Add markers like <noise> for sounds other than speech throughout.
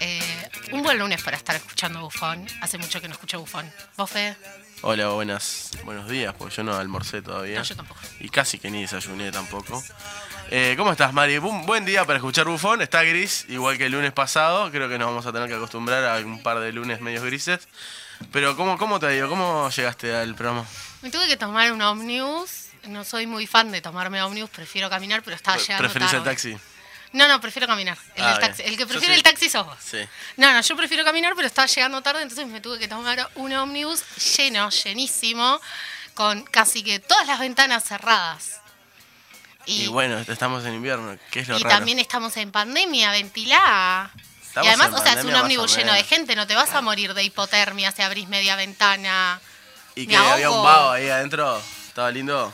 Eh, un buen lunes para estar escuchando Bufón. Hace mucho que no escucho Bufón. ¿Vos, Fede? Hola, buenas, buenos días, porque yo no almorcé todavía. No, yo tampoco. Y casi que ni desayuné tampoco. Eh, ¿Cómo estás, Mari? Un buen día para escuchar Bufón. Está gris, igual que el lunes pasado. Creo que nos vamos a tener que acostumbrar a un par de lunes medios grises. Pero, ¿cómo, cómo te ha ido? ¿Cómo llegaste al programa? Me tuve que tomar un ómnibus. No soy muy fan de tomarme ómnibus, prefiero caminar, pero estaba llegando ¿Preferís el tarde. taxi? No, no, prefiero caminar. El, Ah, del taxi. el que prefiere sí. el taxi sos vos. Sí. No, no, yo prefiero caminar, pero estaba llegando tarde, entonces me tuve que tomar un ómnibus lleno, llenísimo, con casi que todas las ventanas cerradas. Y, bueno, estamos en invierno, que es lo Y raro. también estamos en pandemia, ventilá. Estamos y además, o sea, es un ómnibus lleno de gente, no te vas a morir de hipotermia si abrís media ventana. Y que había un vago ahí adentro. Estaba lindo.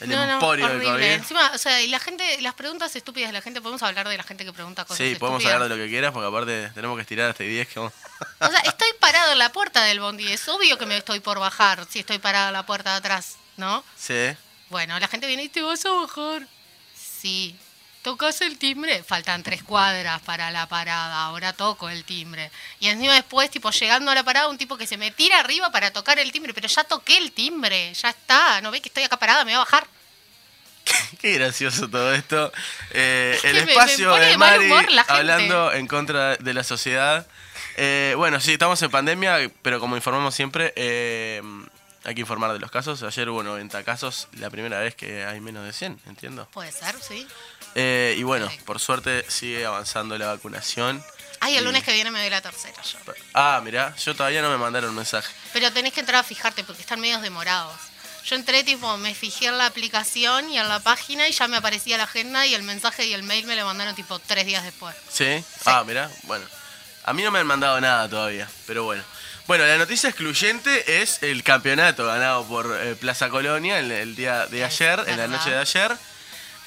El no, no, emporio del horrible. COVID. Encima, o sea, y la gente, las preguntas estúpidas de la gente, podemos hablar de la gente que pregunta cosas Sí, podemos estúpidas? hablar de lo que quieras, porque aparte tenemos que estirar hasta 10 que vamos- O sea, estoy parado en la puerta del bondi, es obvio que me estoy por bajar si estoy parada en la puerta de atrás, ¿no? Sí. Bueno, la gente viene y te vas a bajar. Sí. Tocas el timbre, faltan tres cuadras para la parada, ahora toco el timbre. Y encima después, tipo, llegando a la parada, un tipo que se me tira arriba para tocar el timbre, pero ya toqué el timbre, ya está, ¿no ves que estoy acá parada? Me voy a bajar. <laughs> Qué gracioso todo esto. Eh, Es <laughs> el que me- me espacio de Mari humor hablando en contra de la sociedad. Eh, bueno, sí, estamos en pandemia, pero como informamos siempre, eh, hay que informar de los casos. Ayer hubo 90 casos, la primera vez que hay menos de 100, entiendo. Puede ser, sí. Eh, y bueno, por suerte sigue avanzando la vacunación. Ay, el Y- lunes que viene me doy la tercera yo. Ah, mirá, yo todavía no me mandaron mensaje. Pero tenés que entrar a fijarte porque están medios demorados. Yo entré, tipo, me fijé en la aplicación y en la página y ya me aparecía la agenda y el mensaje y el mail me lo mandaron, tipo, tres días después. ¿Sí? Ah, mirá, bueno. A mí no me han mandado nada todavía, pero bueno. Bueno, la noticia excluyente es el campeonato ganado por eh, Plaza Colonia el, el día de ayer, en la noche de ayer.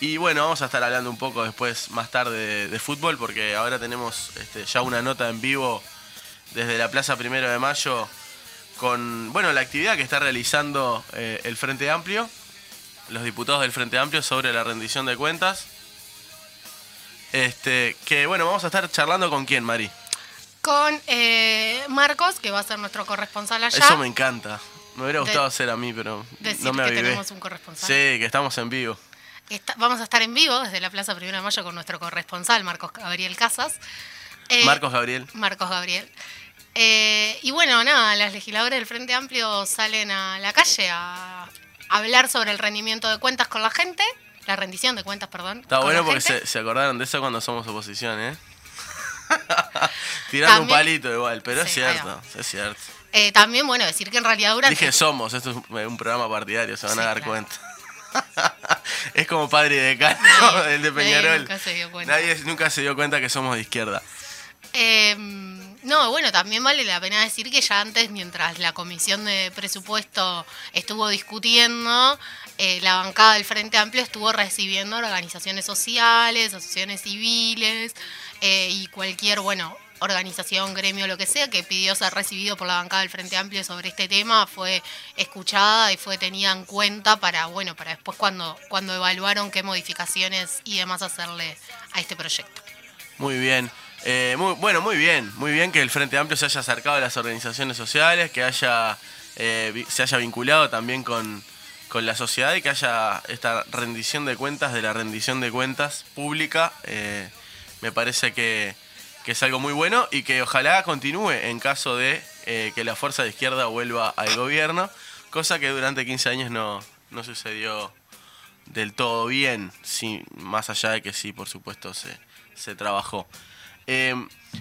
Y bueno, vamos a estar hablando un poco después, más tarde, de, de fútbol, porque ahora tenemos este, ya una nota en vivo desde la Plaza Primero de Mayo con, bueno, la actividad que está realizando eh, el Frente Amplio, los diputados del Frente Amplio sobre la rendición de cuentas. Este, que bueno, vamos a estar charlando con quién, Mari. Con eh, Marcos, que va a ser nuestro corresponsal allá. Eso me encanta. Me hubiera De- gustado ser a mí, pero decir no me que avivé. tenemos un corresponsal. Sí, que estamos en vivo. Está- vamos a estar en vivo desde la Plaza Primero de Mayo con nuestro corresponsal, Marcos Gabriel Casas. Eh, Marcos Gabriel. Marcos Gabriel. Eh, y bueno, nada, las legisladoras del Frente Amplio salen a la calle a hablar sobre el rendimiento de cuentas con la gente, la rendición de cuentas, perdón. Está bueno porque se, se acordaron de eso cuando somos oposición, ¿eh? <laughs> Tirando un palito igual, pero es Sí, cierto, es cierto. Eh, también, bueno, decir que en realidad durante... Dije somos, esto es un, un programa partidario, se van Sí, a dar claro. cuenta. <laughs> es como padre y decano, Nadie- <laughs> el de nadie Peñarol. nunca se dio cuenta. Nadie nunca se dio cuenta que somos de izquierda. Eh, no, bueno, también vale la pena decir que ya antes, mientras la comisión de presupuesto estuvo discutiendo, eh, la bancada del Frente Amplio estuvo recibiendo organizaciones sociales, asociaciones civiles eh, y cualquier, bueno, organización, gremio, lo que sea, que pidió ser recibido por la bancada del Frente Amplio sobre este tema, fue escuchada y fue tenida en cuenta para, bueno, para después cuando, cuando evaluaron qué modificaciones y demás hacerle a este proyecto. Muy bien. Eh, muy, bueno, muy bien. Muy bien que el Frente Amplio se haya acercado a las organizaciones sociales, que haya eh, se haya vinculado también con, con la sociedad y que haya esta rendición de cuentas de la rendición de cuentas pública. Eh, me parece que, que es algo muy bueno y que ojalá continúe en caso de eh, que la fuerza de izquierda vuelva al gobierno, cosa que durante 15 años no, no sucedió del todo bien, sí, más allá de que sí, por supuesto, se, se trabajó. Eh,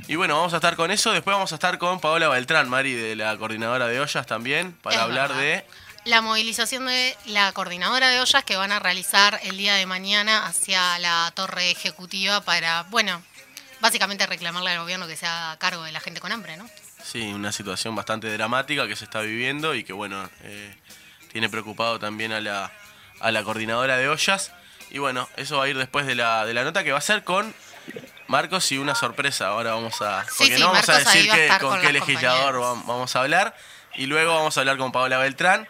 y bueno, vamos a estar con eso. Después vamos a estar con Paola Beltrán, Mari, de la coordinadora de ollas también, para Es hablar verdad. de... La movilización de la coordinadora de ollas que van a realizar el día de mañana hacia la torre ejecutiva para, bueno, básicamente reclamarle al gobierno que se haga cargo de la gente con hambre, ¿no? Sí, una situación bastante dramática que se está viviendo y que, bueno, eh, tiene preocupado también a la, a la coordinadora de ollas. Y bueno, eso va a ir después de la, de la nota que va a ser con Marcos y una sorpresa. Ahora vamos a... Sí, Porque sí, no vamos a Marcos decir a que- con con qué legislador vamos a hablar. Y luego vamos a hablar con Paola Beltrán.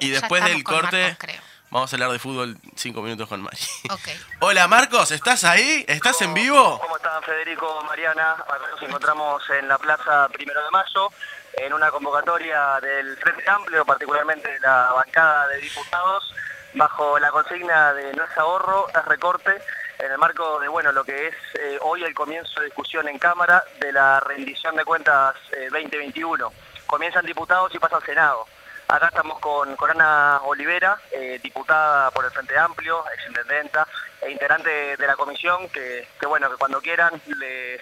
Y después del corte Marcos, creo. Vamos a hablar de fútbol cinco minutos con Mari. <laughs> Hola Marcos, ¿estás ahí? ¿Estás en vivo? ¿Cómo están Federico, Mariana? Nos encontramos en la Plaza Primero de Mayo, en una convocatoria del Frente Amplio, particularmente de la bancada de diputados, bajo la consigna de no es ahorro, es recorte, en el marco de bueno lo que es eh, hoy el comienzo de discusión en Cámara de la rendición de cuentas eh, 2021. Comienzan diputados y pasa al Senado. Acá estamos con, con Ana Olivera, eh, diputada por el Frente Amplio, exintendenta e integrante de la comisión, que, que bueno, que cuando quieran les,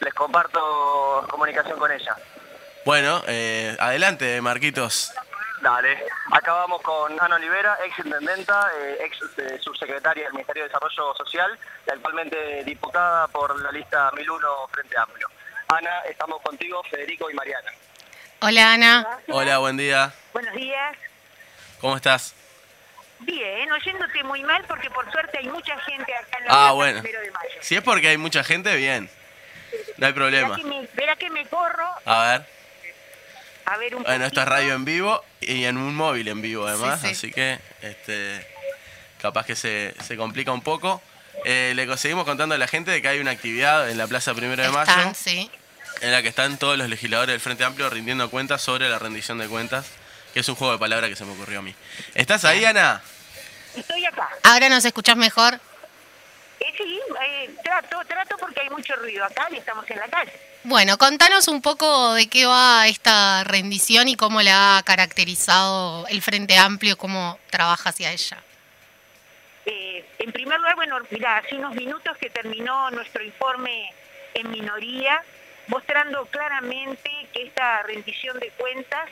les comparto comunicación con ella. Bueno, eh, adelante Marquitos. Dale. Acá vamos con Ana Olivera, ex intendenta, eh, ex eh, subsecretaria del Ministerio de Desarrollo Social y actualmente diputada por la lista 1001 Frente Amplio. Ana, estamos contigo, Federico y Mariana. Hola Ana. Hola, buen día. Buenos días. ¿Cómo estás? Bien, oyéndote muy mal porque por suerte hay mucha gente acá en la Ah, plaza bueno. Primero de Mayo. Si es porque hay mucha gente, bien. No hay Verá problema. que, me, verá que me corro A ver. a ver un Bueno, esto es radio en vivo y en un móvil en vivo además, Sí, sí. así que este capaz que se, se complica un poco. Eh, le seguimos contando a la gente de que hay una actividad en la Plaza Primero de Mayo Están, sí. En la que están todos los legisladores del Frente Amplio rindiendo cuentas sobre la rendición de cuentas, que es un juego de palabras que se me ocurrió a mí. ¿Estás ahí, Ana? Estoy acá. Ahora nos escuchás mejor. Eh, sí, eh, trato, trato porque hay mucho ruido acá y estamos en la calle. Bueno, contanos un poco de qué va esta rendición y cómo la ha caracterizado el Frente Amplio, cómo trabaja hacia ella. Eh, en primer lugar, bueno, mira, hace unos minutos que terminó nuestro informe en minoría, mostrando claramente que esta rendición de cuentas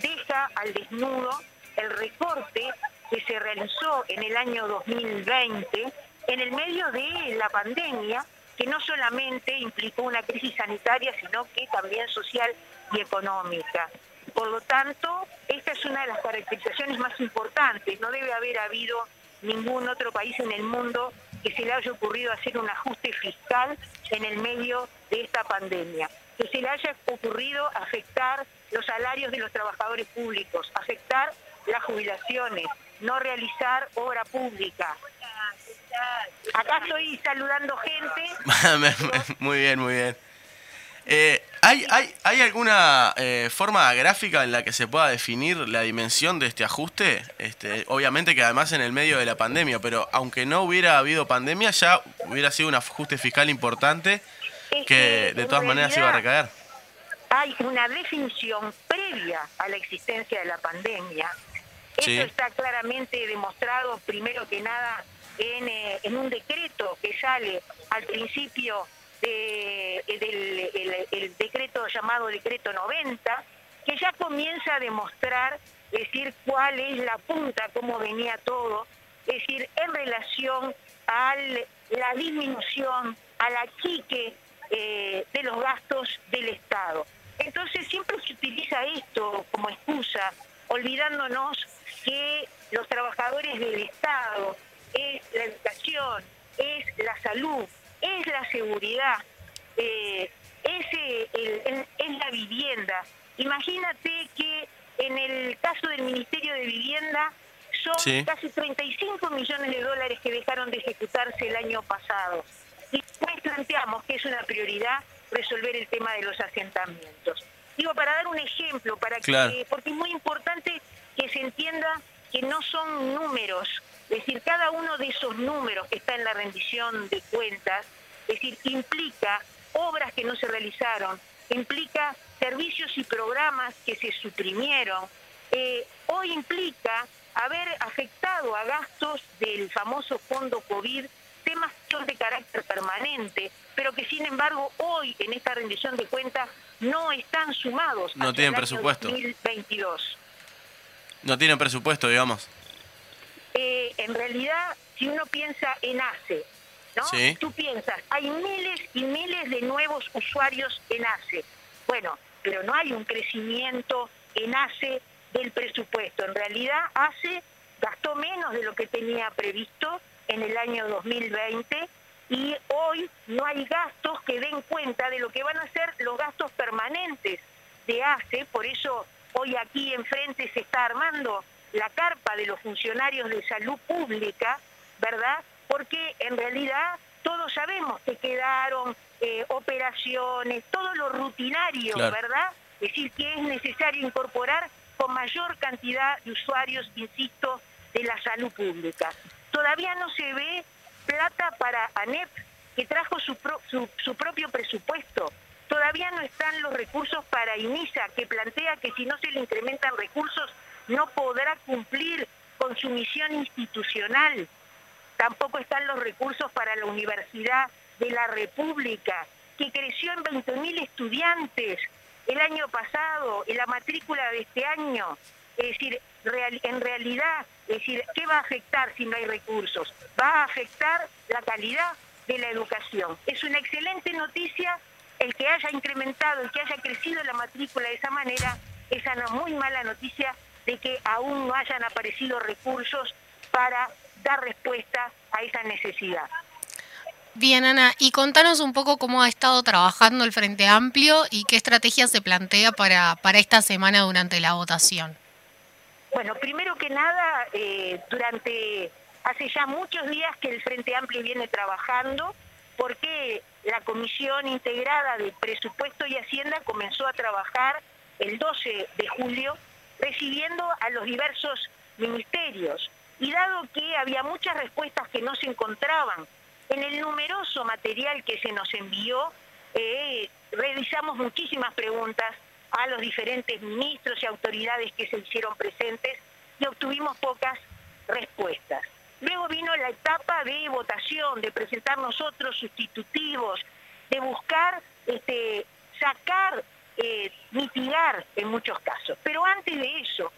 deja al desnudo el recorte que se realizó en el año 2020 en el medio de la pandemia, que no solamente implicó una crisis sanitaria, sino que también social y económica. Por lo tanto, esta es una de las caracterizaciones más importantes. No debe haber habido ningún otro país en el mundo que se le haya ocurrido hacer un ajuste fiscal en el medio de esta pandemia. Que se le haya ocurrido afectar los salarios de los trabajadores públicos, afectar las jubilaciones, no realizar obra pública. Acá estoy saludando gente. <laughs> muy bien, muy bien. Eh, ¿hay, hay, ¿Hay alguna eh, forma gráfica en la que se pueda definir la dimensión de este ajuste? Este, obviamente que además en el medio de la pandemia, pero aunque no hubiera habido pandemia, ya hubiera sido un ajuste fiscal importante Es que de todas maneras iba a recaer. hay una definición previa a la existencia de la pandemia. Eso Sí. está claramente demostrado, primero que nada, en, eh, en un decreto que sale al principio de- del el- decreto llamado Decreto 90, que ya comienza a demostrar, es decir, cuál es la punta, cómo venía todo, es decir, en relación a la disminución, al achique eh, de los gastos del Estado. Entonces siempre se utiliza esto como excusa, olvidándonos que los trabajadores del Estado es la educación, es la salud, es la seguridad, eh, es, es la vivienda. Imagínate que en el caso del Ministerio de Vivienda son casi 35 millones de dólares que dejaron de ejecutarse el año pasado. Y pues planteamos que es una prioridad resolver el tema de los asentamientos. Digo, para dar un ejemplo, para que, porque es muy importante que se entienda que no son números, es decir, cada uno de esos números que está en la rendición de cuentas, es decir, implica obras que no se realizaron, implica servicios y programas que se suprimieron, eh, hoy implica haber afectado a gastos del famoso fondo COVID temas que son de carácter permanente, pero que sin embargo hoy en esta rendición de cuentas no están sumados. No tienen presupuesto. 2022. No tienen presupuesto, digamos. Eh, en realidad, si uno piensa en ACE, ¿no? Tú piensas, hay miles y miles de nuevos usuarios en ACE. Bueno, pero no hay un crecimiento en ACE del presupuesto. En realidad, ACE gastó menos de lo que tenía previsto en el año 2020 y hoy no hay gastos que den cuenta de lo que van a ser los gastos permanentes de ACE, por eso hoy aquí enfrente se está armando la carpa de los funcionarios de salud pública, ¿verdad? Porque en realidad todos sabemos que quedaron eh, operaciones, todo lo rutinario, ¿verdad? Es decir, que es necesario incorporar con mayor cantidad de usuarios, insisto, de la salud pública. Todavía no se ve plata para ANEP, que trajo su, su, propio presupuesto. Todavía no están los recursos para INISA, que plantea que si no se le incrementan recursos no podrá cumplir con su misión institucional. Tampoco están los recursos para la Universidad de la República, que creció en 20.000 estudiantes el año pasado, en la matrícula de este año. Es decir, en realidad, es decir, ¿qué va a afectar si no hay recursos? Va a afectar la calidad de la educación. Es una excelente noticia el que haya incrementado, el que haya crecido la matrícula de esa manera, es una muy mala noticia de que aún no hayan aparecido recursos para dar respuesta a esa necesidad. Bien, Ana, y contanos un poco cómo ha estado trabajando el Frente Amplio y qué estrategia se plantea para, para esta semana durante la votación. Bueno, primero que nada, eh, durante hace ya muchos días que el Frente Amplio viene trabajando porque la Comisión Integrada de Presupuesto y Hacienda comenzó a trabajar el 12 de julio recibiendo a los diversos ministerios. Y dado que había muchas respuestas que no se encontraban en el numeroso material que se nos envió, eh, realizamos muchísimas preguntas a los diferentes ministros y autoridades que se hicieron presentes y obtuvimos pocas respuestas. Luego vino la etapa de votación, de presentar nosotros sustitutivos, de buscar este, sacar, eh, mitigar en muchos casos. Pero antes de eso,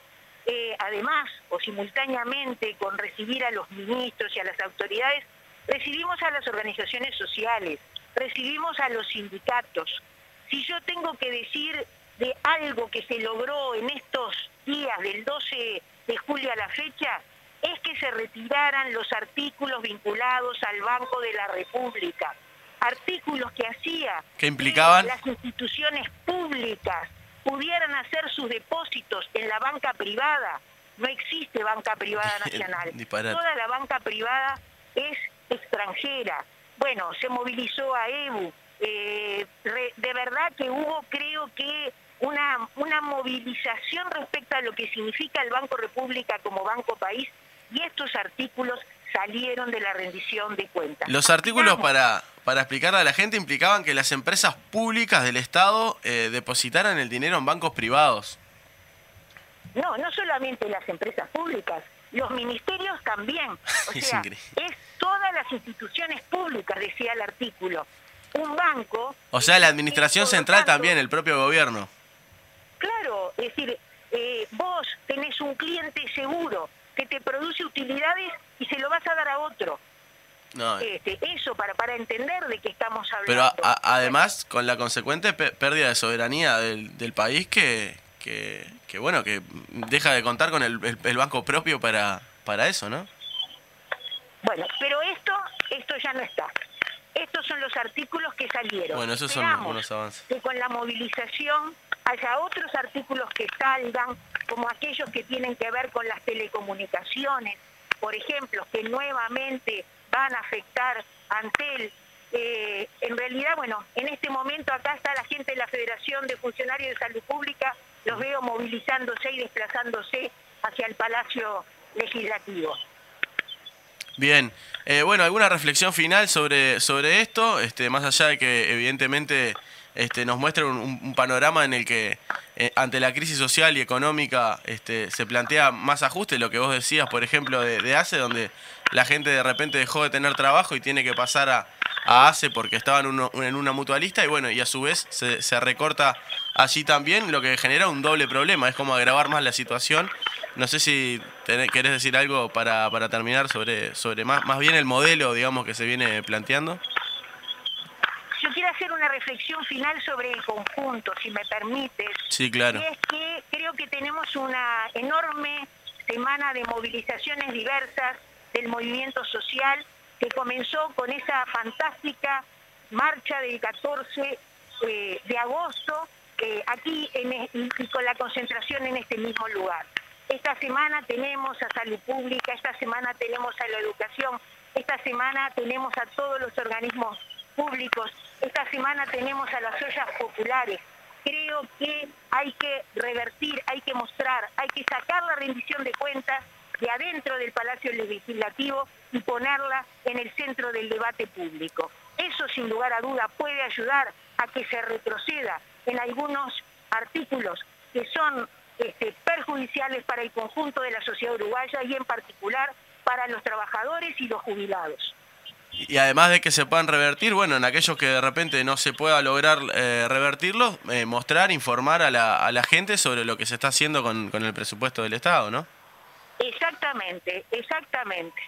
eh, además o simultáneamente con recibir a los ministros y a las autoridades, recibimos a las organizaciones sociales, recibimos a los sindicatos. Si yo tengo que decir de algo que se logró en estos días del 12 de julio a la fecha es que se retiraran los artículos vinculados al Banco de la República. Artículos que hacía que implicaban las instituciones públicas pudieran hacer sus depósitos en la banca privada. No existe banca privada <laughs> nacional. Toda la banca privada es extranjera. Bueno, se movilizó a EBU. Eh, de verdad que hubo, creo que, una, una movilización respecto a lo que significa el Banco República como Banco País y estos artículos salieron de la rendición de cuentas. Los artículos, para, para explicarle a la gente, implicaban que las empresas públicas del Estado eh, depositaran el dinero en bancos privados. No, no solamente las empresas públicas, los ministerios también. <laughs> O sea, es todas las instituciones públicas, decía el artículo. Un banco... O sea, la administración central también, el propio gobierno. Claro, es decir, eh, vos tenés un cliente seguro que te produce utilidades y se lo vas a dar a otro. No, Este, eso para, para entender de qué estamos hablando. pero a- a- además con la consecuente pérdida de soberanía del, del país que, que, que, bueno, que deja de contar con el, el- el banco propio para, para eso, ¿no? Bueno, pero esto, esto ya no está. Estos son los artículos que salieron. Bueno, esos son Esperamos unos avances. que con la movilización haya otros artículos que salgan, como aquellos que tienen que ver con las telecomunicaciones, por ejemplo, que nuevamente van a afectar Antel. Eh, en realidad, bueno, en este momento acá está la gente de la Federación de Funcionarios de Salud Pública, los veo movilizándose y desplazándose hacia el Palacio Legislativo. Bien, Eh, bueno, alguna reflexión final sobre, sobre esto, este, más allá de que evidentemente este, nos muestra un panorama en el que eh, ante la crisis social y económica este, se plantea más ajuste, lo que vos decías, por ejemplo, de, de ACE, donde la gente de repente dejó de tener trabajo y tiene que pasar a, a ACE porque estaba en, uno- en una mutualista y bueno, y a su vez se, se recorta allí también, lo que genera un doble problema, es como agravar más la situación. No sé si tenés- querés decir algo para, para terminar sobre, sobre más, más bien el modelo, digamos, que se viene planteando. Yo quiero hacer una reflexión final sobre el conjunto, si me permites. Sí, claro. Y es que creo que tenemos una enorme semana de movilizaciones diversas del movimiento social que comenzó con esa fantástica marcha del 14 eh, de agosto eh, aquí y con la concentración en este mismo lugar. Esta semana tenemos a salud pública, esta semana tenemos a la educación, esta semana tenemos a todos los organismos públicos, esta semana tenemos a las ollas populares. Creo que hay que revertir, hay que mostrar, hay que sacar la rendición de cuentas de adentro del Palacio Legislativo y ponerla en el centro del debate público. Eso sin lugar a duda puede ayudar a que se retroceda en algunos artículos que son este, perjudiciales para el conjunto de la sociedad uruguaya y en particular para los trabajadores y los jubilados. Y además de que se puedan revertir, bueno, en aquellos que de repente no se pueda lograr eh, revertirlos, eh, mostrar, informar a la, a la gente sobre lo que se está haciendo con, con el presupuesto del Estado, ¿no? Exactamente, exactamente.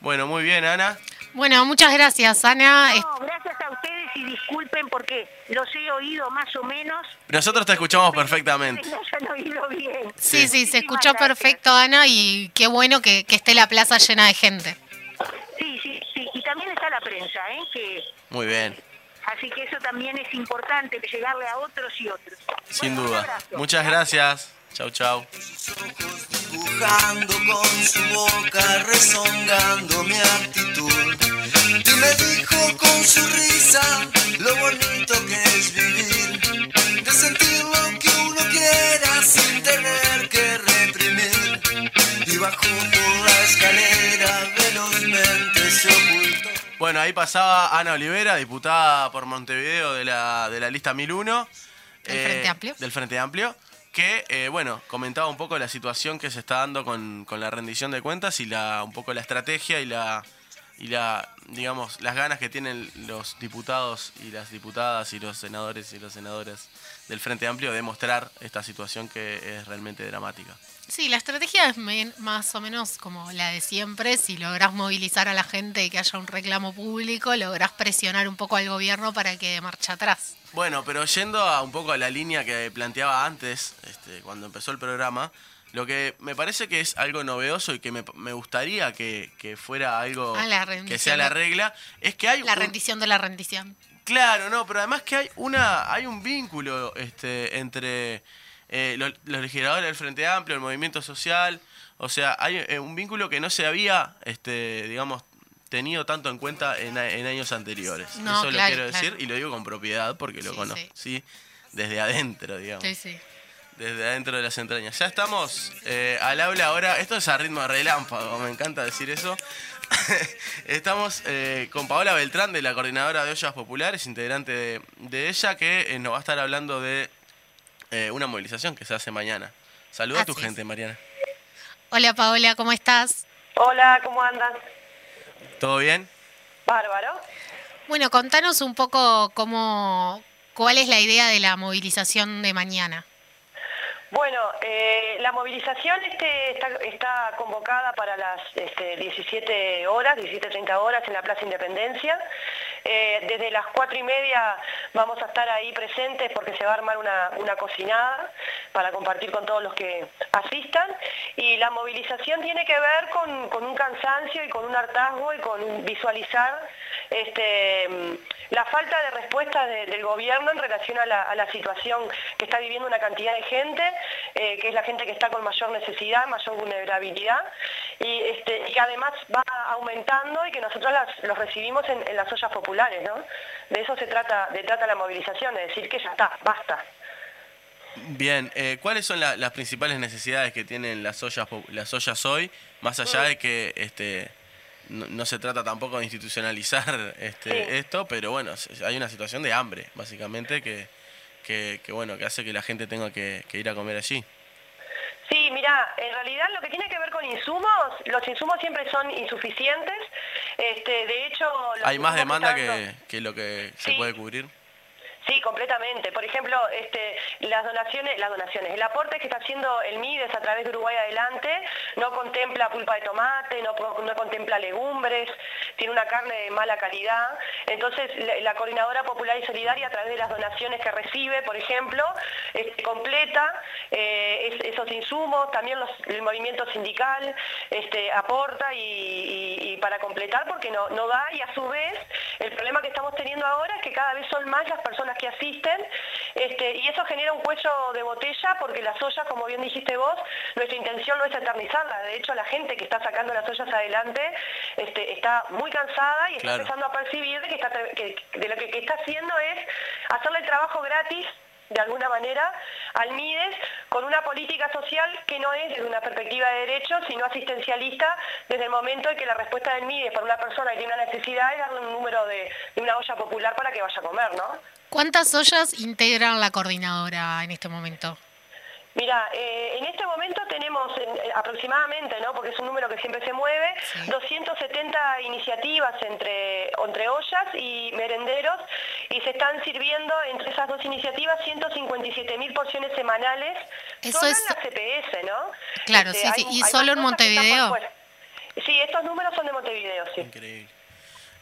Bueno, muy bien, Ana. Bueno, muchas gracias, Ana. No, gracias a ustedes y disculpen porque los he oído más o menos. Nosotros te escuchamos perfectamente. me hayan oído bien. Sí, sí, se escuchó gracias. perfecto, Ana, y qué bueno que, que esté la plaza llena de gente. Sí, sí, sí. Y también está la prensa, ¿eh? Que, Muy bien, así que eso también es importante, llegarle a otros y otros. sin Bueno, duda. Muchas gracias. Chau, chau. dibujando con su boca, rezongando mi actitud. Y me dijo con su risa lo bonito que es vivir, de sentir lo que uno quiera sin tener que reprimir. Y bajó por la escalera velozmente se ocultó. Bueno, ahí pasaba Ana Olivera, diputada por Montevideo de la, de la lista 1001. ¿Del Frente Amplio? Del Frente Amplio. Que, eh, bueno, comentaba un poco la situación que se está dando con, con la rendición de cuentas y la un poco la estrategia y la, y la, digamos, las ganas que tienen los diputados y las diputadas y los senadores y las senadoras del Frente Amplio de mostrar esta situación que es realmente dramática. Sí, la estrategia es más o menos como la de siempre. Si lográs movilizar a la gente y que haya un reclamo público, lográs presionar un poco al gobierno para que marcha atrás. Bueno, pero yendo a un poco a la línea que planteaba antes, este, cuando empezó el programa, lo que me parece que es algo novedoso y que me, me gustaría que, que fuera algo Ah, que sea la regla, es que hay La un- rendición de la rendición. Claro, no, pero además que hay una hay un vínculo este, entre eh, lo- los, legisladores del Frente Amplio, el movimiento social, o sea, hay eh, un vínculo que no se había, este, digamos, tenido tanto en cuenta en, en años anteriores. No, Eso lo quiero claro. decir y lo digo con propiedad porque lo Sí, conozco, sí. ¿sí? Desde adentro, digamos. Sí, sí. Desde adentro de las entrañas. Ya estamos eh, al habla ahora. Esto es a ritmo de relámpago, me encanta decir eso. <laughs> estamos eh, con Paola Beltrán, de la Coordinadora de Ollas Populares, integrante de, de ella, que eh, nos va a estar hablando de eh, una movilización que se hace mañana. Saluda a tu es. gente, Mariana. Hola Paola, ¿cómo estás? Hola, ¿cómo andan? ¿Todo bien? Bárbaro. Bueno, contanos un poco cómo, cuál es la idea de la movilización de mañana. Bueno, eh, la movilización este, está, convocada para las este, 17 horas, 17.30 horas en la Plaza Independencia. Eh, desde las 4 y media vamos a estar ahí presentes porque se va a armar una, cocinada para compartir con todos los que asistan. Y la movilización tiene que ver con un cansancio y con un hartazgo y con visualizar este, la falta de respuesta de- del gobierno en relación a la, a la situación que está viviendo una cantidad de gente, eh, que es la gente que está con mayor necesidad, mayor vulnerabilidad, y, este, y que además va aumentando y que nosotros las- los recibimos en, en las ollas populares, ¿no? De eso se trata, de trata la movilización, de decir que ya está, basta. Bien, eh, ¿cuáles son la- las principales necesidades que tienen las ollas, las ollas hoy? Más allá de que este, no, no se trata tampoco de institucionalizar <laughs> este, Sí. esto, pero bueno, hay una situación de hambre, básicamente, que, que, que, bueno, que hace que la gente tenga que, que ir a comer allí. Sí, mira, en realidad lo que tiene que ver con insumos, los insumos siempre son insuficientes. Este, de hecho, los Hay más demanda que, que lo que se puede cubrir. Sí, completamente. Por ejemplo, este, las donaciones, las donaciones, el aporte que está haciendo el MIDES a través de Uruguay Adelante no contempla pulpa de tomate, no, contempla legumbres, tiene una carne de mala calidad. Entonces, la, Coordinadora Popular y Solidaria, a través de las donaciones que recibe, por ejemplo, completa eh, es- esos insumos, también los- el movimiento sindical este, aporta y, y- y para completar porque no, no da y a su vez el problema que estamos teniendo ahora es que cada vez son más las personas que asisten este, y eso genera un cuello de botella porque las ollas, como bien dijiste vos, nuestra intención no es eternizarlas. De hecho, la gente que está sacando las ollas adelante este, está muy cansada y está Claro. empezando a percibir de que, está, que- de lo que, que está haciendo es hacerle el trabajo gratis de alguna manera al MIDES con una política social que no es desde una perspectiva de derechos, sino asistencialista desde el momento en que la respuesta del MIDES para una persona que tiene una necesidad es darle un número de, una olla popular para que vaya a comer, ¿no? ¿Cuántas ollas integran la coordinadora en este momento? Mira, eh, en este momento tenemos en- eh, aproximadamente, ¿no? porque es un número que siempre se mueve, 270 iniciativas entre, entre ollas y merenderos y se están sirviendo entre esas dos iniciativas 157 mil porciones semanales Eso solo es- en la CPS, ¿no? Claro, sí, sí. ¿Y solo en Montevideo? Sí, estos números son de Montevideo, sí. Increíble.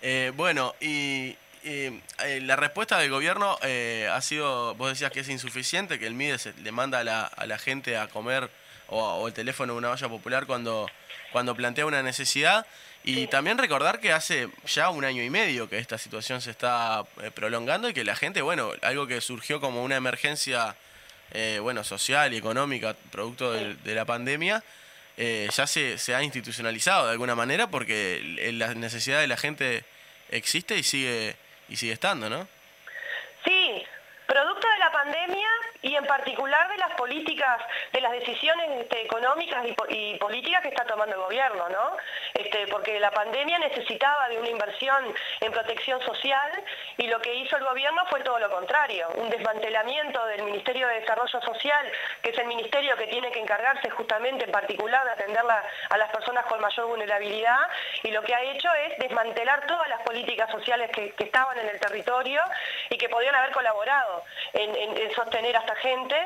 Eh, bueno, y, eh, la respuesta del gobierno eh, ha sido, vos decías que es insuficiente, que el MIDE le manda a la, a la gente a comer o, el teléfono de una valla popular cuando, cuando plantea una necesidad. Y también recordar que hace ya un año y medio que esta situación se está eh, prolongando y que la gente, bueno, algo que surgió como una emergencia eh, bueno, social y económica producto del- de, la pandemia, ya se, se ha institucionalizado de alguna manera porque la necesidad de la gente existe y sigue y sigue estando, ¿no? Sí, producto de la pandemia y en particular de las políticas, de las decisiones este, económicas y, po- y políticas que está tomando el gobierno, ¿no? Este, porque la pandemia necesitaba de una inversión en protección social y lo que hizo el gobierno fue todo lo contrario, un desmantelamiento del Ministerio de Desarrollo Social, que es el ministerio que tiene que encargarse justamente en particular de atender a las personas con mayor vulnerabilidad y lo que ha hecho es desmantelar todas las políticas sociales que estaban en el territorio y que podían haber colaborado en, en- en sostener a esta gente.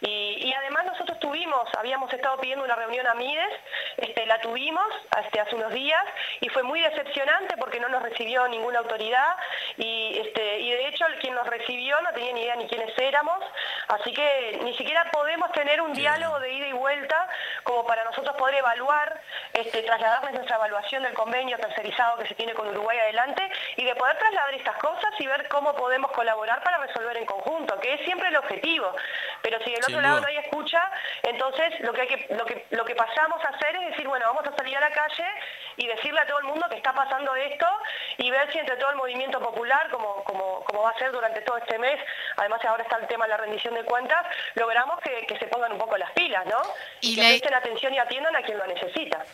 Y, y además nosotros tuvimos, habíamos estado pidiendo una reunión a Mides, este, la tuvimos este, hace unos días y fue muy decepcionante porque no nos recibió ninguna autoridad y, este, y de hecho el quien nos recibió no tenía ni idea ni quiénes éramos, así que ni siquiera podemos tener un diálogo de ida y vuelta como para nosotros poder evaluar, este, trasladarles nuestra evaluación del convenio tercerizado que se tiene con Uruguay adelante y de poder trasladar estas cosas y ver cómo podemos colaborar para resolver en conjunto, que es siempre el objetivo. Pero si del Sin otro lado no hay escucha, entonces lo que, hay que, lo, que, lo que pasamos a hacer es decir, bueno, vamos a salir a la calle y decirle a todo el mundo que está pasando esto y ver si entre todo el movimiento popular, como, como, como va a ser durante todo este mes, además ahora está el tema de la rendición de cuentas, logramos que, que se pongan un poco las pilas, ¿no? Y Y, que la- presten atención y atiendan a quien lo necesita.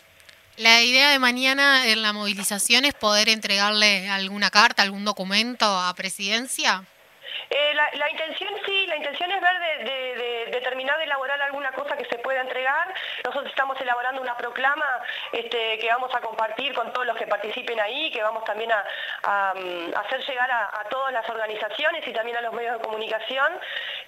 La idea de mañana en la movilización es poder entregarle alguna carta, algún documento a presidencia. Eh, la, la intención sí, la intención es ver de, de- de- de terminar de elaborar alguna cosa que se pueda entregar. Nosotros estamos elaborando una proclama este, que vamos a compartir con todos los que participen ahí, que vamos también a, a, mm, hacer llegar a, a todas las organizaciones y también a los medios de comunicación.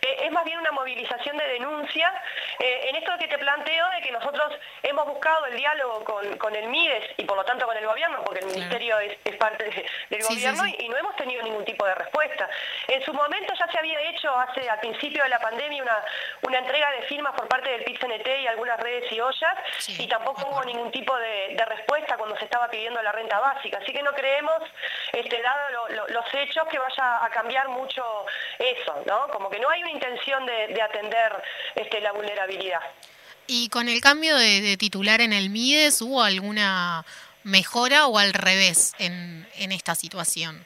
Eh, es más bien una movilización de denuncias. Eh, en esto que te planteo de que nosotros hemos buscado el diálogo con, con el MIDES y por lo tanto con el gobierno, porque el Ministerio es, es parte de- del Sí, sí, gobierno y no hemos tenido ningún tipo de respuesta. En su momento ya se había hecho hace al principio de la pandemia una, una entrega de firmas por parte del PIT-CNT y algunas redes y ollas Sí, y tampoco hubo ningún tipo de, de respuesta cuando se estaba pidiendo la renta básica. Así que no creemos, este, dado lo- lo- los hechos, que vaya a cambiar mucho eso, ¿no? Como que no hay una intención de, de atender este, la vulnerabilidad. Y con el cambio de, de titular en el MIDES, ¿hubo alguna mejora o al revés en, en esta situación?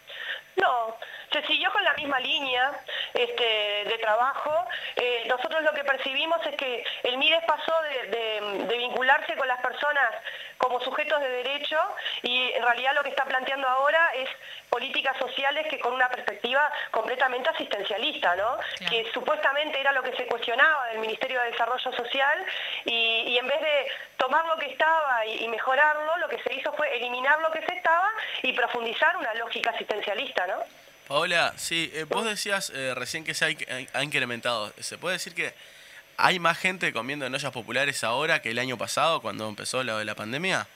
No, se siguió con la misma línea este, de trabajo. Eh, nosotros lo que percibimos es que el MIDES pasó de, de- de vincularse con las personas como sujetos de derecho y en realidad lo que está planteando ahora es políticas sociales que con una perspectiva completamente asistencialista, ¿no? Claro. Que supuestamente era lo que se cuestionaba del Ministerio de Desarrollo Social y, y en vez de tomar lo que estaba y, y mejorarlo, lo que se hizo fue eliminar lo que se estaba y profundizar una lógica asistencialista, ¿no? Paola, sí, eh, vos decías eh, recién que se ha, in- ha incrementado. ¿Se puede decir que hay más gente comiendo en ollas populares ahora que el año pasado cuando empezó lo de la pandemia?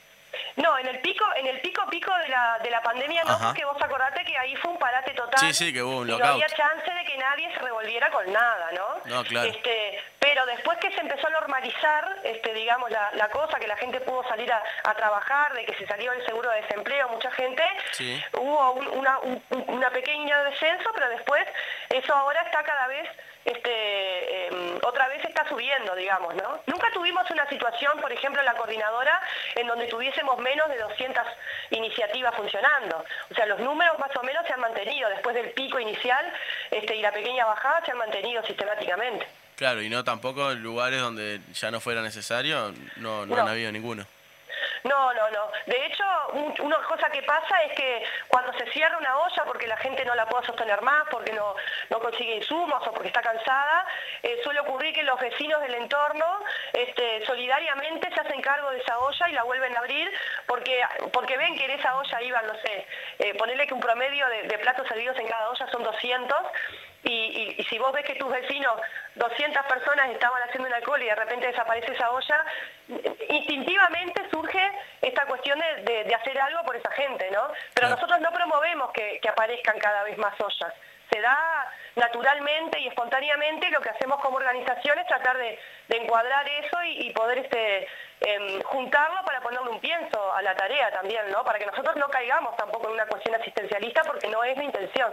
No, en el pico, en el pico pico de la, de la pandemia no, Ajá. porque vos acordate que ahí fue un parate total. Sí, sí, que hubo un y. No había chance de que nadie se revolviera con nada, ¿no? No, claro. Este, pero después que se empezó a normalizar, este, digamos, la, la cosa, que la gente pudo salir a, a trabajar, de que se salió el seguro de desempleo, mucha gente, Sí. hubo un- una, un- una pequeña descenso, pero después eso ahora está cada vez, este, em, otra vez está subiendo, digamos, ¿no? Nunca tuvimos una situación, por ejemplo, en la coordinadora, en donde tuviésemos menos de 200 iniciativas funcionando. O sea, los números más o menos se han mantenido, después del pico inicial este, y la pequeña bajada se han mantenido sistemáticamente. Claro, y no tampoco lugares donde ya no fuera necesario, no, no, No. han habido ninguno. No, no, no. De hecho, un- una cosa que pasa es que cuando se cierra una olla porque la gente no la puede sostener más, porque no, no consigue insumos o porque está cansada, eh, suele ocurrir que los vecinos del entorno este, solidariamente se hacen cargo de esa olla y la vuelven a abrir porque, porque ven que en esa olla iban, no sé, eh, ponerle que un promedio de, de platos servidos en cada olla son 200 y, y- y si vos ves que tus vecinos, 200 personas estaban haciendo un alcohol y de repente desaparece esa olla, instintivamente surge esta cuestión de, de- de hacer algo por esa gente, ¿no? Pero Claro. nosotros no promovemos que, que aparezcan cada vez más ollas. Se da naturalmente y espontáneamente, lo que hacemos como organización es tratar de, de encuadrar eso y, y poder este, em, juntarlo para ponerle un pienso a la tarea también, ¿no? Para que nosotros no caigamos tampoco en una cuestión asistencialista porque no es la intención.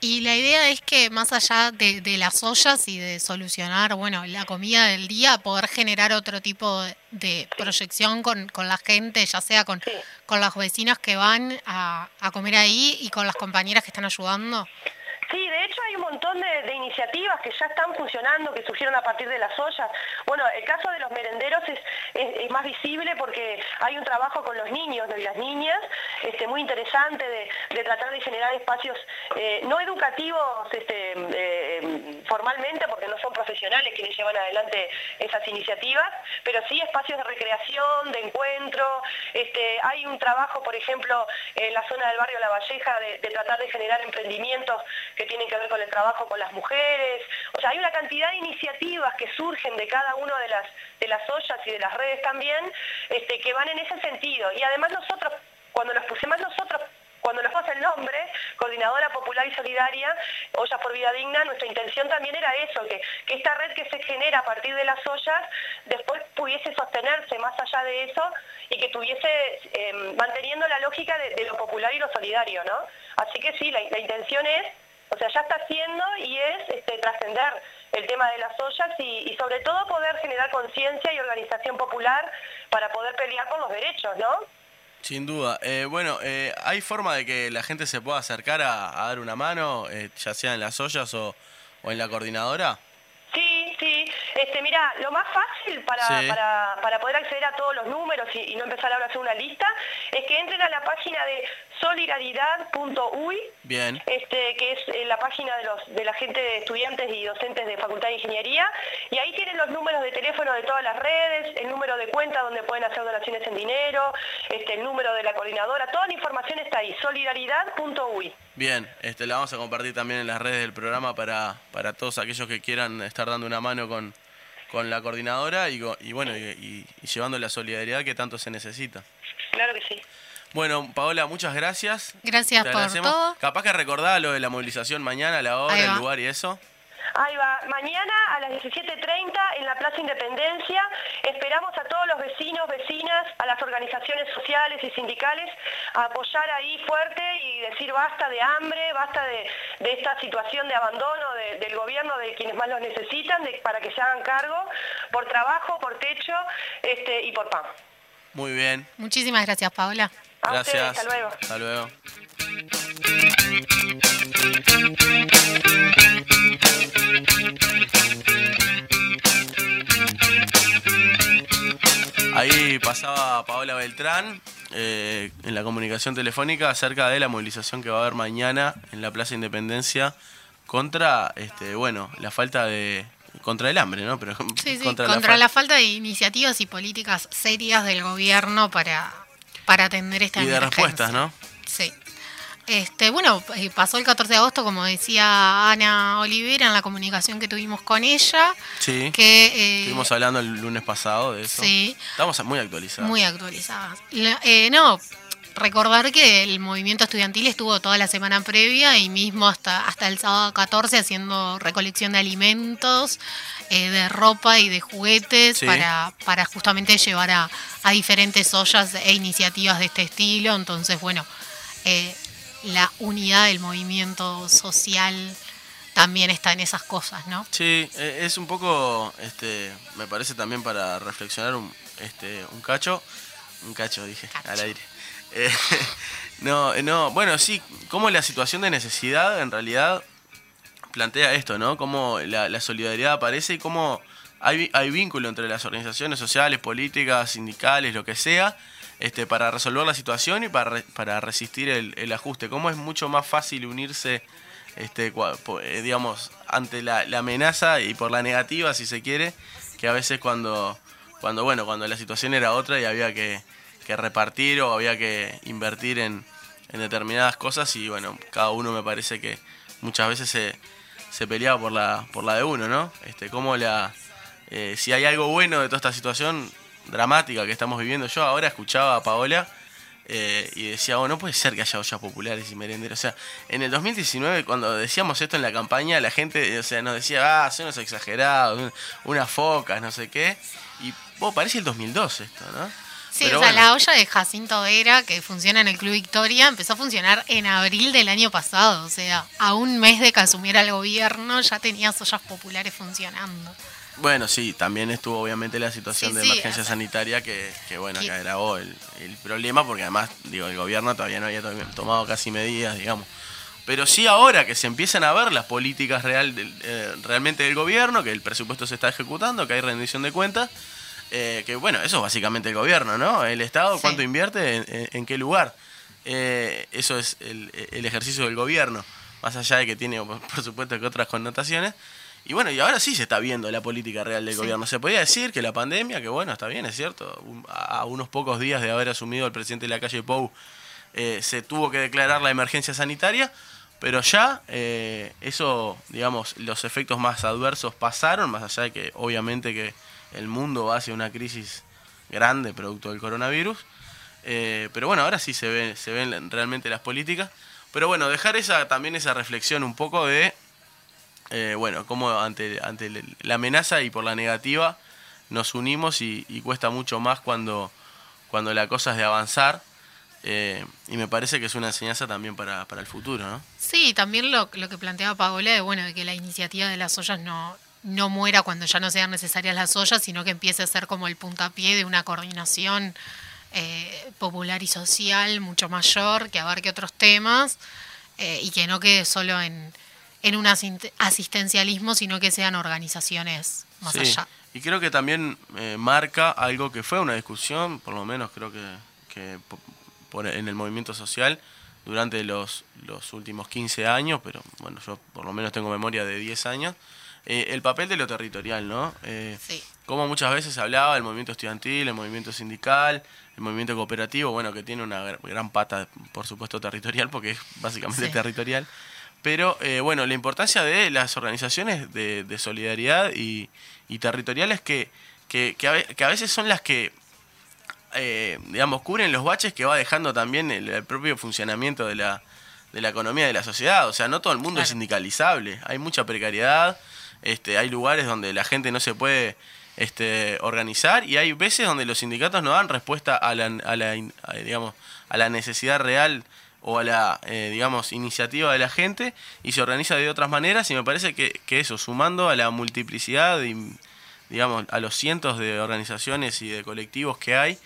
Y la idea es que más allá de, de las ollas y de solucionar, bueno, la comida del día, poder generar otro tipo de, de proyección con, con la gente, ya sea con, Sí. con los vecinos que van a, a comer ahí y con las compañeras que están ayudando. Sí, de hecho hay un montón de, iniciativas que ya están funcionando, que surgieron a partir de las ollas. Bueno, el caso de los merenderos es, más visible porque hay un trabajo con los niños y las niñas este, muy interesante de, de tratar de generar espacios eh, no educativos este, eh, formalmente, porque no son profesionales quienes llevan adelante esas iniciativas, pero sí espacios de recreación, de encuentro. Este, hay un trabajo, por ejemplo, en la zona del barrio La Valleja de, de tratar de generar emprendimientos que tienen que ver con el trabajo con las mujeres. O sea, hay una cantidad de iniciativas que surgen de cada una de las, de las ollas y de las redes también, este, que van en ese sentido. Y además nosotros, cuando los pusimos nosotros, cuando nos pasa el nombre, Coordinadora Popular y Solidaria, Ollas por Vida Digna, nuestra intención también era eso, que, que esta red que se genera a partir de las ollas después pudiese sostenerse más allá de eso y que tuviese, eh, manteniendo la lógica de, lo popular y lo solidario, ¿no? Así que sí, la intención es, o sea, ya está haciendo y es este, trascender el tema de las ollas y, y sobre todo poder generar conciencia y organización popular para poder pelear por los derechos, ¿no? Sin duda. Eh, bueno, eh, ¿hay forma de que la gente se pueda acercar a, a dar una mano, eh, ya sea en las ollas o, o en la coordinadora? Sí, sí. Este, mira, lo más fácil para, Sí. para, para poder acceder a todos los números y, y no empezar ahora a hacer una lista es que entren a la página de solidaridad.uy, Bien. este, que es eh, la página de, los, de la gente de estudiantes y docentes de Facultad de Ingeniería, y ahí tienen los números de teléfono de todas las redes, el número de cuenta donde pueden hacer donaciones en dinero, este, el número de la coordinadora, toda la información está ahí, solidaridad.uy. Bien, este, la vamos a compartir también en las redes del programa para, para todos aquellos que quieran estar dando una mano con, con la coordinadora y, y bueno, y, y- y llevando la solidaridad que tanto se necesita. Claro que sí. Bueno, Paola, muchas gracias. Gracias Te por agradecemos. todo. Capaz que recordá lo de la movilización mañana, la hora, el lugar y eso. Ahí va, mañana a las 17.30 en la Plaza Independencia esperamos a todos los vecinos, vecinas, a las organizaciones sociales y sindicales a apoyar ahí fuerte y decir basta de hambre, basta de, de esta situación de abandono de- del gobierno de quienes más los necesitan, de- para que se hagan cargo por trabajo, por techo este, y por pan. Muy bien. Muchísimas gracias, Paola. A Gracias. ustedes, hasta luego. Hasta luego. Ahí pasaba Paola Beltrán eh, en la comunicación telefónica acerca de la movilización que va a haber mañana en la Plaza Independencia contra, este, bueno, la falta de, contra el hambre, ¿no? Pero Sí, sí, contra, contra, la, la, fa- falta de iniciativas y políticas serias del gobierno para, para atender esta y de respuestas, ¿no? Sí. Este, bueno, eh, pasó el 14 de agosto, como decía Ana Olivera en la comunicación que tuvimos con ella, Sí. que eh, Estuvimos hablando el lunes pasado de eso. sí, Estamos muy actualizados. muy actualizadas. Eh, no, recordar que el movimiento estudiantil estuvo toda la semana previa y mismo hasta, hasta el sábado 14 haciendo recolección de alimentos, eh, de ropa y de juguetes Sí. para, para justamente llevar a, a diferentes ollas e iniciativas de este estilo. Entonces, bueno, eh, la unidad del movimiento social también está en esas cosas, ¿no? Sí, eh, es un poco, este, me parece también para reflexionar un, este, un cacho, un cacho dije, Cacho. al aire. Eh, <laughs> no, no, bueno, sí, como la situación de necesidad en realidad plantea esto, ¿no? Cómo la, solidaridad aparece y cómo hay, hay vínculo entre las organizaciones sociales, políticas, sindicales, lo que sea, este, para resolver la situación y para, para resistir el, ajuste. Cómo es mucho más fácil unirse, este, eh, digamos, ante la, la amenaza y por la negativa, si se quiere, que a veces cuando, cuando, bueno, cuando la situación era otra y había que, que repartir o había que invertir en, en determinadas cosas y bueno, cada uno me parece que muchas veces se, se peleaba por la, por la de uno, ¿no? Este, cómo la, eh, si hay algo bueno de toda esta situación dramática que estamos viviendo, yo ahora escuchaba a Paola eh, y decía, oh, no puede ser que haya ollas populares y merenderos. O sea, en el 2019, cuando decíamos esto en la campaña, la gente o sea, nos decía, ah, son unos exagerados, un- unas focas, no sé qué. Y vos, parece el 2002 esto, ¿no? Sí, Pero o sea, bueno. la olla de Jacinto Vera, que funciona en el Club Victoria, empezó a funcionar en abril del año pasado. O sea, a un mes de que asumiera el gobierno ya tenías ollas populares funcionando. Bueno, sí, también estuvo obviamente la situación Sí, de sí, emergencia o sea, sanitaria que, que, bueno, que- agravó el, el problema porque además, digo, el gobierno todavía no había to- tomado casi medidas, digamos. Pero sí ahora que se empiezan a ver las políticas real, eh, realmente del gobierno, que el presupuesto se está ejecutando, que hay rendición de cuentas, eh, que bueno, eso es básicamente el gobierno, ¿no? El Estado, Sí. cuánto invierte, en, en- en qué lugar. Eh, eso es el, el ejercicio del gobierno, más allá de que tiene, por supuesto, que otras connotaciones. Y bueno, y ahora sí se está viendo la política real del Sí. gobierno. Se podía decir que la pandemia, que bueno, está bien, es cierto, a unos pocos días de haber asumido el presidente de la calle Pou, eh, se tuvo que declarar la emergencia sanitaria, pero ya eh, eso, digamos, los efectos más adversos pasaron, más allá de que obviamente que el mundo va hacia una crisis grande producto del coronavirus. Eh, pero bueno, ahora sí se, ve, se ven realmente las políticas. Pero bueno, dejar esa también esa reflexión un poco de, eh, bueno, cómo ante, ante la amenaza y por la negativa nos unimos y, y cuesta mucho más cuando, cuando la cosa es de avanzar. Eh, y me parece que es una enseñanza también para, para el futuro, ¿no? Sí, también lo, lo que planteaba Paola de, bueno, de que la iniciativa de las ollas no, no muera cuando ya no sean necesarias las ollas, sino que empiece a ser como el puntapié de una coordinación eh, popular y social mucho mayor, que abarque otros temas eh, y que no quede solo en, en un asistencialismo, sino que sean organizaciones más Sí, allá. Y creo que también eh, marca algo que fue una discusión, por lo menos creo que, que por- en el movimiento social, durante los, los últimos 15 años, pero bueno, yo por lo menos tengo memoria de 10 años, eh, el papel de lo territorial, ¿no? Eh, Sí. Como muchas veces se hablaba del movimiento estudiantil, el movimiento sindical, el movimiento cooperativo, bueno, que tiene una gr- gran pata, por supuesto, territorial, porque es básicamente Sí. territorial. Pero eh, bueno, la importancia de las organizaciones de, de solidaridad y, y territoriales que, que, que a ve- que a veces son las que eh, digamos, cubren los baches que va dejando también el, el propio funcionamiento de la, de la economía de la sociedad. O sea, no todo el mundo es sindicalizable. Hay mucha precariedad, este, hay lugares donde la gente no se puede este, organizar y hay veces donde los sindicatos no dan respuesta a la, a la, a, a la necesidad real o a la, eh, digamos, iniciativa de la gente y se organiza de otras maneras y me parece que, que eso, sumando a la multiplicidad y, digamos, a los cientos de organizaciones y de colectivos que hay,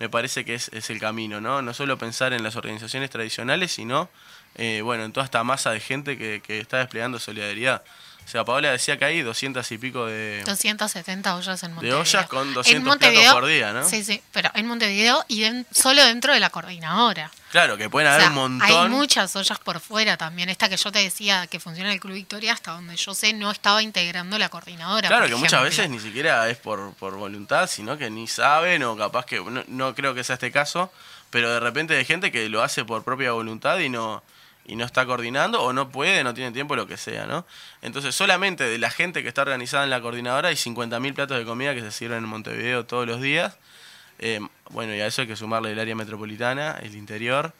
me parece que es, es el camino, ¿no? No solo pensar en las organizaciones tradicionales, sino, eh, bueno, en toda esta masa de gente que, que está desplegando solidaridad. O sea, Paola decía que hay 200 y pico de... 270 ollas en Montevideo. ollas con En 200 Montevideo- platos por día, ¿no? Sí, sí, pero en Montevideo y solo dentro de la coordinadora. Claro, que pueden O haber sea, un montón. Hay muchas ollas por fuera también. Esta que yo te decía que funciona en el Club Victoria, hasta donde yo sé, no estaba integrando la coordinadora. Claro, que muchas veces ni siquiera es por, por voluntad, sino que ni saben o capaz que, no, no creo que sea este caso, pero de repente hay gente que lo hace por propia voluntad y no y no está coordinando o no puede, no tiene tiempo, lo que sea, ¿no? Entonces solamente de la gente que está organizada en la coordinadora hay 50.000 platos de comida que se sirven en Montevideo todos los días. Eh, bueno, y a eso hay que sumarle el área metropolitana, el interior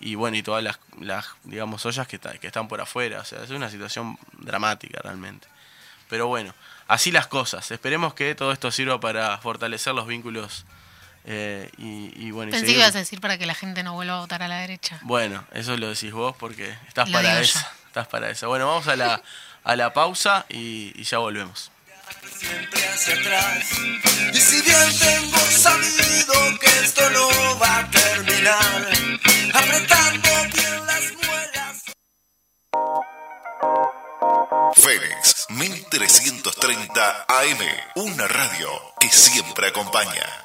y bueno, y todas las, las digamos, ollas que, que están por afuera. O sea, es una situación dramática realmente. Pero bueno, así las cosas. Esperemos que todo esto sirva para fortalecer los vínculos eh, y, y bueno, y Pensé que ibas a decir para que la gente no vuelva a votar a la derecha. Bueno, eso lo decís vos porque estás Lo para eso. yo. Estás para eso. Bueno, vamos a la, a la pausa y, y ya volvemos. siempre hacia atrás. Y si bien tengo sabido que esto no va a terminar, apretando bien las muelas. Fénix 1330 AM, una radio que siempre acompaña.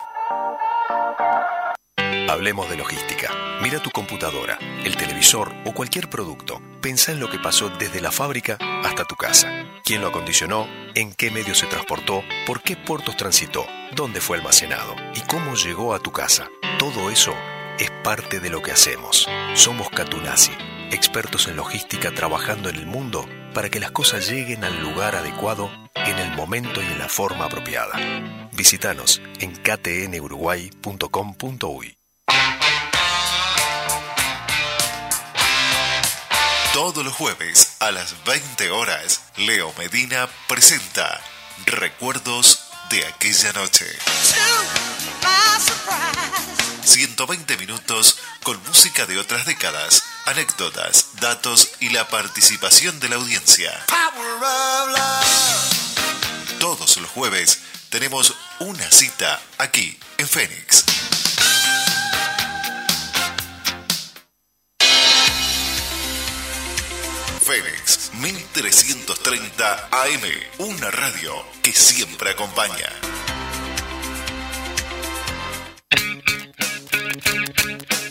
Hablemos de logística. Mira tu computadora, el televisor o cualquier producto. Pensá en lo que pasó desde la fábrica hasta tu casa. ¿Quién lo acondicionó? ¿En qué medio se transportó? ¿Por qué puertos transitó? ¿Dónde fue almacenado? ¿Y cómo llegó a tu casa? Todo eso es parte de lo que hacemos. Somos Catunasi, expertos en logística trabajando en el mundo para que las cosas lleguen al lugar adecuado en el momento y en la forma apropiada. Visítanos en ktnuruguay.com.uy. Todos los jueves a las 20 horas, Leo Medina presenta Recuerdos de aquella noche. 120 minutos con música de otras décadas, anécdotas, datos y la participación de la audiencia. Todos los jueves tenemos una cita aquí en Fénix. Fénix 1330 AM, una radio que siempre acompaña. Thank you.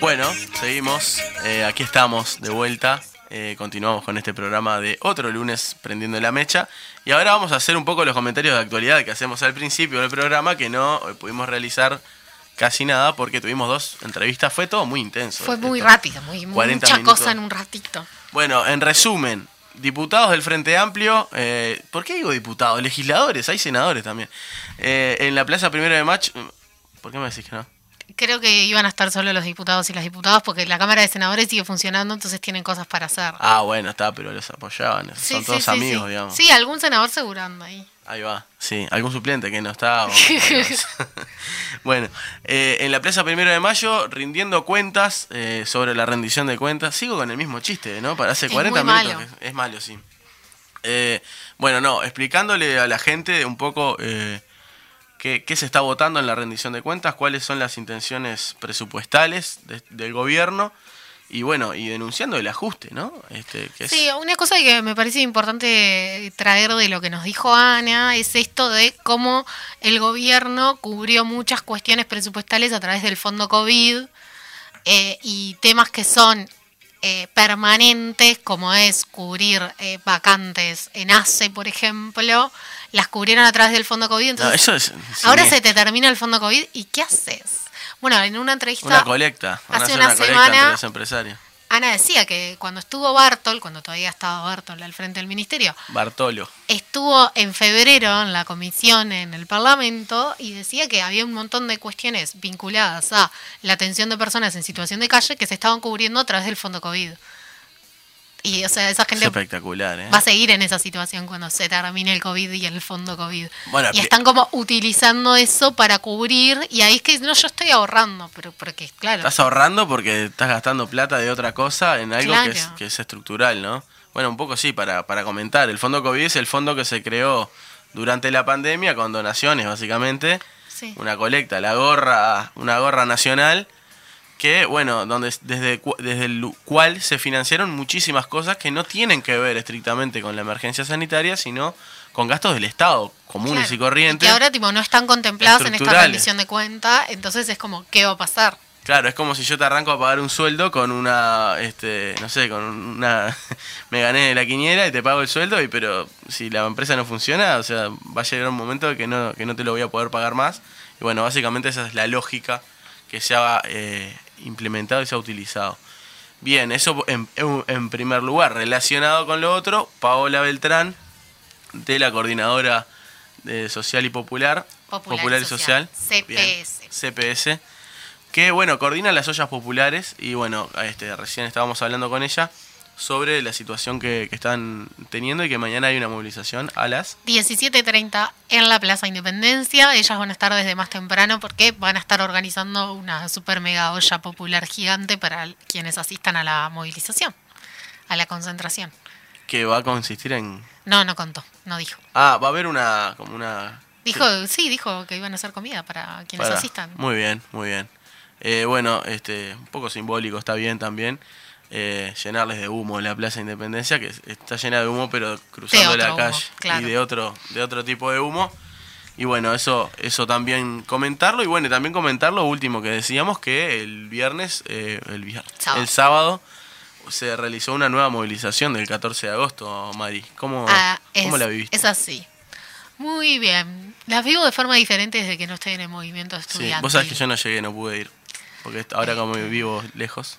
Bueno, seguimos. Eh, aquí estamos de vuelta. Eh, continuamos con este programa de otro lunes prendiendo la mecha. Y ahora vamos a hacer un poco los comentarios de actualidad que hacemos al principio del programa que no eh, pudimos realizar casi nada porque tuvimos dos entrevistas. Fue todo muy intenso. Fue muy Esto. rápido, muy, 40 mucha minutos. cosa en un ratito. Bueno, en resumen, diputados del Frente Amplio, eh, ¿por qué digo diputados? Legisladores, hay senadores también. Eh, en la Plaza Primero de Mayo, ¿por qué me decís que no? Creo que iban a estar solo los diputados y las diputadas porque la Cámara de Senadores sigue funcionando, entonces tienen cosas para hacer. Ah, bueno, está, pero los apoyaban, Sí, son sí, todos sí, amigos, digamos. Sí, algún senador segurando ahí. Ahí va, sí, algún suplente que no está. o- <laughs> <laughs> bueno, eh, en la Plaza Primero de Mayo, rindiendo cuentas eh, sobre la rendición de cuentas. Sigo con el mismo chiste, ¿no? Para hace Es 40 muy minutos. malo. que- Es malo, sí. Eh, bueno, no, explicándole a la gente un poco eh, qué, qué se está votando en la rendición de cuentas, cuáles son las intenciones presupuestales de- del gobierno y bueno, y denunciando el ajuste, ¿no? Este, que es- Sí, una cosa que me parece importante traer de lo que nos dijo Ana es esto de cómo el gobierno cubrió muchas cuestiones presupuestales a través del fondo COVID eh, y temas que son eh, permanentes, como es cubrir eh, vacantes en ACE, por ejemplo, las cubrieron a través del fondo COVID. No, Entonces, eso es. ahora se te termina el fondo COVID y ¿qué haces? Bueno, en una entrevista... Una colecta. hace una colecta semana- entre los empresarios. Ana decía que cuando estuvo Bartol, cuando todavía estaba Bartol al frente del ministerio, Bartolo. estuvo en febrero en la comisión en el Parlamento y decía que había un montón de cuestiones vinculadas a la atención de personas en situación de calle que se estaban cubriendo a través del fondo COVID. Y, o sea, esa Es gente espectacular, ¿eh? va a seguir en esa situación cuando se termine el COVID y el fondo COVID. Bueno, y están como utilizando eso para cubrir y ahí es que no, yo estoy ahorrando, pero porque, claro, Estás ahorrando porque estás gastando plata de otra cosa en algo que, es, que es estructural, ¿no? Bueno, un poco sí, para, para comentar. El Fondo COVID es el fondo que se creó durante la pandemia con donaciones, básicamente. sí. Una colecta, la gorra, una gorra nacional que, bueno, donde desde, desde el cual se financiaron muchísimas cosas que no tienen que ver estrictamente con la emergencia sanitaria, sino con gastos del Estado, comunes Claro. y corrientes. que ahora tipo no están contempladas en esta rendición de cuenta, entonces es como, ¿qué va a pasar? Claro, es como si yo te arranco a pagar un sueldo con una, este, no sé, con una, <laughs> me gané la quiniela y te pago el sueldo, y pero si la empresa no funciona, o sea, va a llegar un momento que no, que no te lo voy a poder pagar más. Y bueno, básicamente esa es la lógica que se ha eh, implementado y se ha utilizado. Bien, eso en, primer lugar. Relacionado con lo otro, Paola Beltrán, de la coordinadora de Social y Popular, Popular y Social, CPS. CPS, que bueno, coordina las ollas populares y bueno, este, recién estábamos hablando con ella sobre la situación que, que están teniendo y que mañana hay una movilización a las... 17.30 en la Plaza Independencia. Ellas van a estar desde más temprano porque van a estar organizando una super mega olla popular gigante para quienes asistan a la movilización, a la concentración. que va a consistir en... No, no contó, no dijo. Ah, va a haber una... como una... Dijo, sí, dijo que iban a hacer comida para quienes para- asistan. Muy bien, muy bien. Eh, bueno, este, un poco simbólico está bien también. Eh, llenarles de humo la Plaza Independencia, que está llena de humo, pero cruzando la humo, calle claro. y de otro, de otro tipo de humo. Y bueno, eso, eso también comentarlo. Y bueno, también comentar lo último que decíamos, que el viernes, eh, el, viernes Sábado. el sábado, se realizó una nueva movilización del 14 de agosto, Mari. ¿Cómo, Ah, cómo la viviste? Es así. Muy bien. Las vivo de forma diferente desde que no estoy en el movimiento Sí, estudiantil. vos sabés que yo no llegué, no pude ir. Porque ahora como vivo lejos.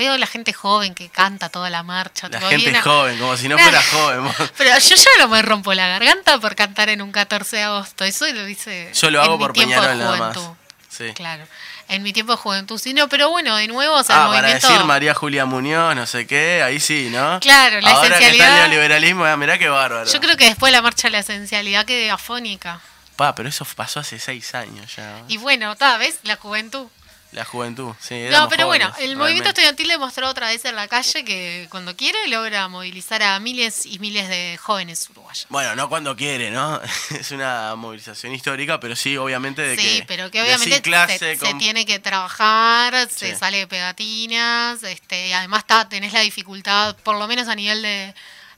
Veo la gente joven que canta toda la marcha. La gente viene- joven, como si no fuera joven. <laughs> Pero yo ya no me rompo la garganta por cantar en un 14 de agosto. Eso lo hice Yo lo hago por Peñarol nada más. juventud. Sí. Claro. En mi tiempo de juventud, sí, no, pero bueno, de nuevo, o sea, ah, el para movimiento... decir María Julia Muñoz, no sé qué, ahí sí, ¿no? Claro, la Ahora que está esencialidad- el neoliberalismo, ah, mirá qué bárbaro. Yo creo que después de la marcha de la esencialidad quedé afónica. Pa, pero eso pasó hace seis años ya. Y bueno, tal vez la juventud. La juventud, sí. No, pero bueno, jóvenes, el movimiento realmente. estudiantil demostró otra vez en la calle que cuando quiere logra movilizar a miles y miles de jóvenes uruguayos. Bueno, no cuando quiere, ¿no? <laughs> es una movilización histórica, pero sí, obviamente, de Sí, que. pero que obviamente clase, se, se con- tiene que trabajar, se Sí. sale de pegatinas, este, y además está, tenés la dificultad, por lo menos a nivel de,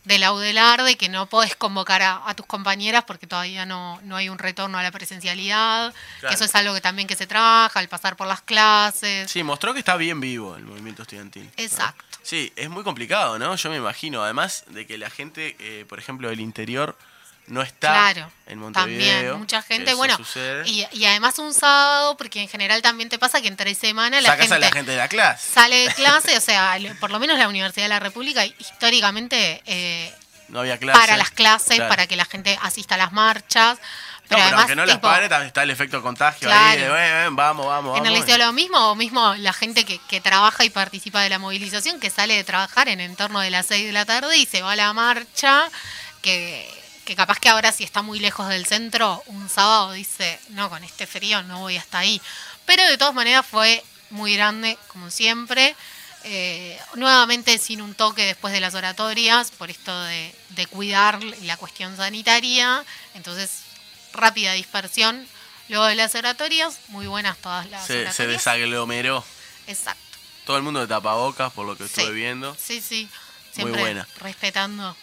de la UDELAR, de que no podés convocar a, a tus compañeras porque todavía no, no hay un retorno a la presencialidad, Claro. que eso es algo que también que se trabaja, al pasar por las clases. Sí, mostró que está bien vivo el movimiento estudiantil. ¿no? Exacto. Sí, es muy complicado, ¿no? Yo me imagino, además de que la gente, eh, por ejemplo, del interior, no está Claro, en Montevideo. también, mucha gente, bueno, y, y además un sábado, porque en general también te pasa que entre semana la Sacas gente, a la gente de la clase. sale de <laughs> clase, o sea, por lo menos la Universidad de la República históricamente eh, No había para las clases, Claro. para que la gente asista a las marchas, No, pero pero además aunque no las pare, también está el efecto contagio ahí de, Claro. "Ven, ven, vamos, vamos, en el vamos". liceo lo mismo, o mismo la gente que, que trabaja y participa de la movilización, que sale de trabajar en el torno de las 6 de la tarde y se va a la marcha, que, que capaz que ahora si está muy lejos del centro, un sábado dice, no, con este frío no voy hasta ahí. Pero de todas maneras fue muy grande, como siempre. Eh, nuevamente sin un toque después de las oratorias, por esto de, de cuidar la cuestión sanitaria. Entonces, rápida dispersión. Luego de las oratorias, muy buenas todas las Se, se oratorias. desaglomeró. Exacto. Todo el mundo de tapabocas, por lo que Sí. estuve viendo. Sí, sí. Muy buena. respetando.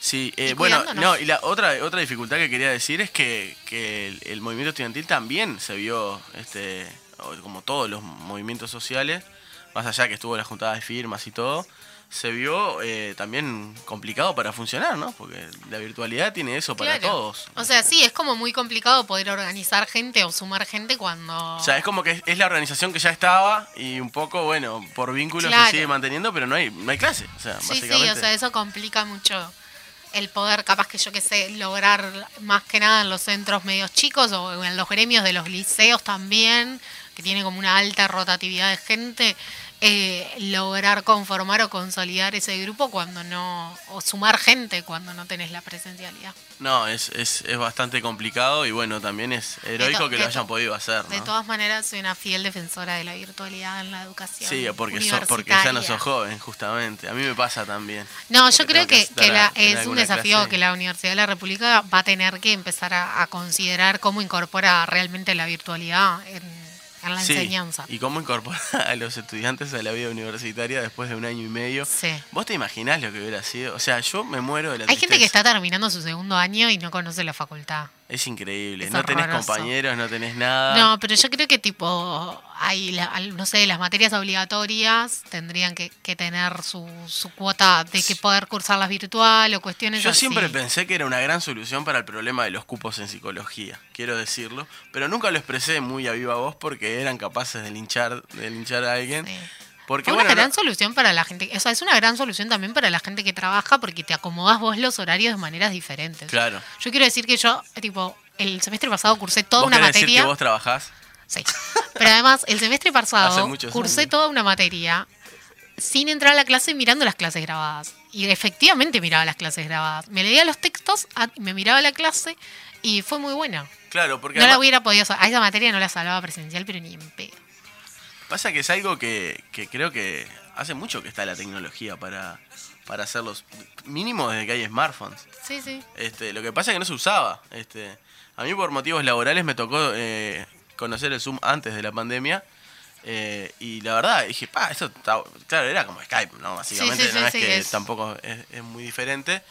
Sí, eh, bueno, no, y la otra, otra dificultad que quería decir es que, que el, el movimiento estudiantil también se vio, este, como todos los movimientos sociales, más allá que estuvo la juntada de firmas y todo, se vio eh, también complicado para funcionar, ¿no? Porque la virtualidad tiene eso para Claro. todos. O sea, sí, es como muy complicado poder organizar gente o sumar gente cuando... O sea, es como que es, la organización que ya estaba y un poco, bueno, por vínculos Claro. se sigue manteniendo, pero no hay, no hay clase. O sea, Sí, sí, o sea, eso complica mucho el poder, capaz que yo que sé, lograr más que nada en los centros medios chicos o en los gremios de los liceos también, que tiene como una alta rotatividad de gente, eh, lograr conformar o consolidar ese grupo cuando no, o sumar gente cuando no tenés la presencialidad. No, es, es, es bastante complicado y bueno, también es heroico que lo hayan podido hacer, De todas maneras, soy una fiel defensora de la virtualidad en la educación. Sí, porque, so- porque ya no sos joven, justamente. A mí me pasa también. No, yo creo que, que la- es un desafío clase. que la Universidad de la República va a tener que empezar a, a considerar cómo incorpora realmente la virtualidad en, en la Sí, enseñanza. Y cómo incorporar <laughs> a los estudiantes a la vida universitaria después de un año y medio. Sí. ¿Vos te imaginás lo que hubiera sido? O sea, yo me muero de la Hay gente que tristeza. está terminando su segundo año y no conoce la facultad. Es increíble. Es no tenés compañeros, no tenés nada. No, pero yo creo que tipo, hay, no sé, las materias obligatorias tendrían que, que tener su, su cuota de que poder cursarlas virtual o cuestiones Yo así. siempre pensé que era una gran solución para el problema de los cupos en psicología, quiero decirlo, pero nunca lo expresé muy a viva voz porque eran capaces de linchar, de linchar a alguien. Sí. Porque Fue una bueno, gran no- solución para la gente, o sea, es una gran solución también para la gente que trabaja porque te acomodás vos los horarios de maneras diferentes. claro. Yo quiero decir que yo, tipo, el semestre pasado cursé toda ¿Vos una querés decir materia. que vos trabajás? Sí. Pero además, el semestre pasado cursé años. toda una materia sin entrar a la clase mirando las clases grabadas. Y efectivamente miraba las clases grabadas. Me leía los textos, me miraba la clase y fue muy buena. Claro, porque No la hubiera podido... A esa materia no la salvaba presencial, pero ni en pedo. Pasa que es algo que, que creo que hace mucho que está la tecnología para, para hacerlos, mínimo desde que hay smartphones. Sí, sí. Este, lo que pasa es que no se usaba. Este, a mí por motivos laborales me tocó eh, conocer el Zoom antes de la pandemia. eh, y la verdad dije, pa, esto está, claro, era como Skype, ¿no? Básicamente, Sí, sí, no sí, es que es- tampoco es, es muy diferente.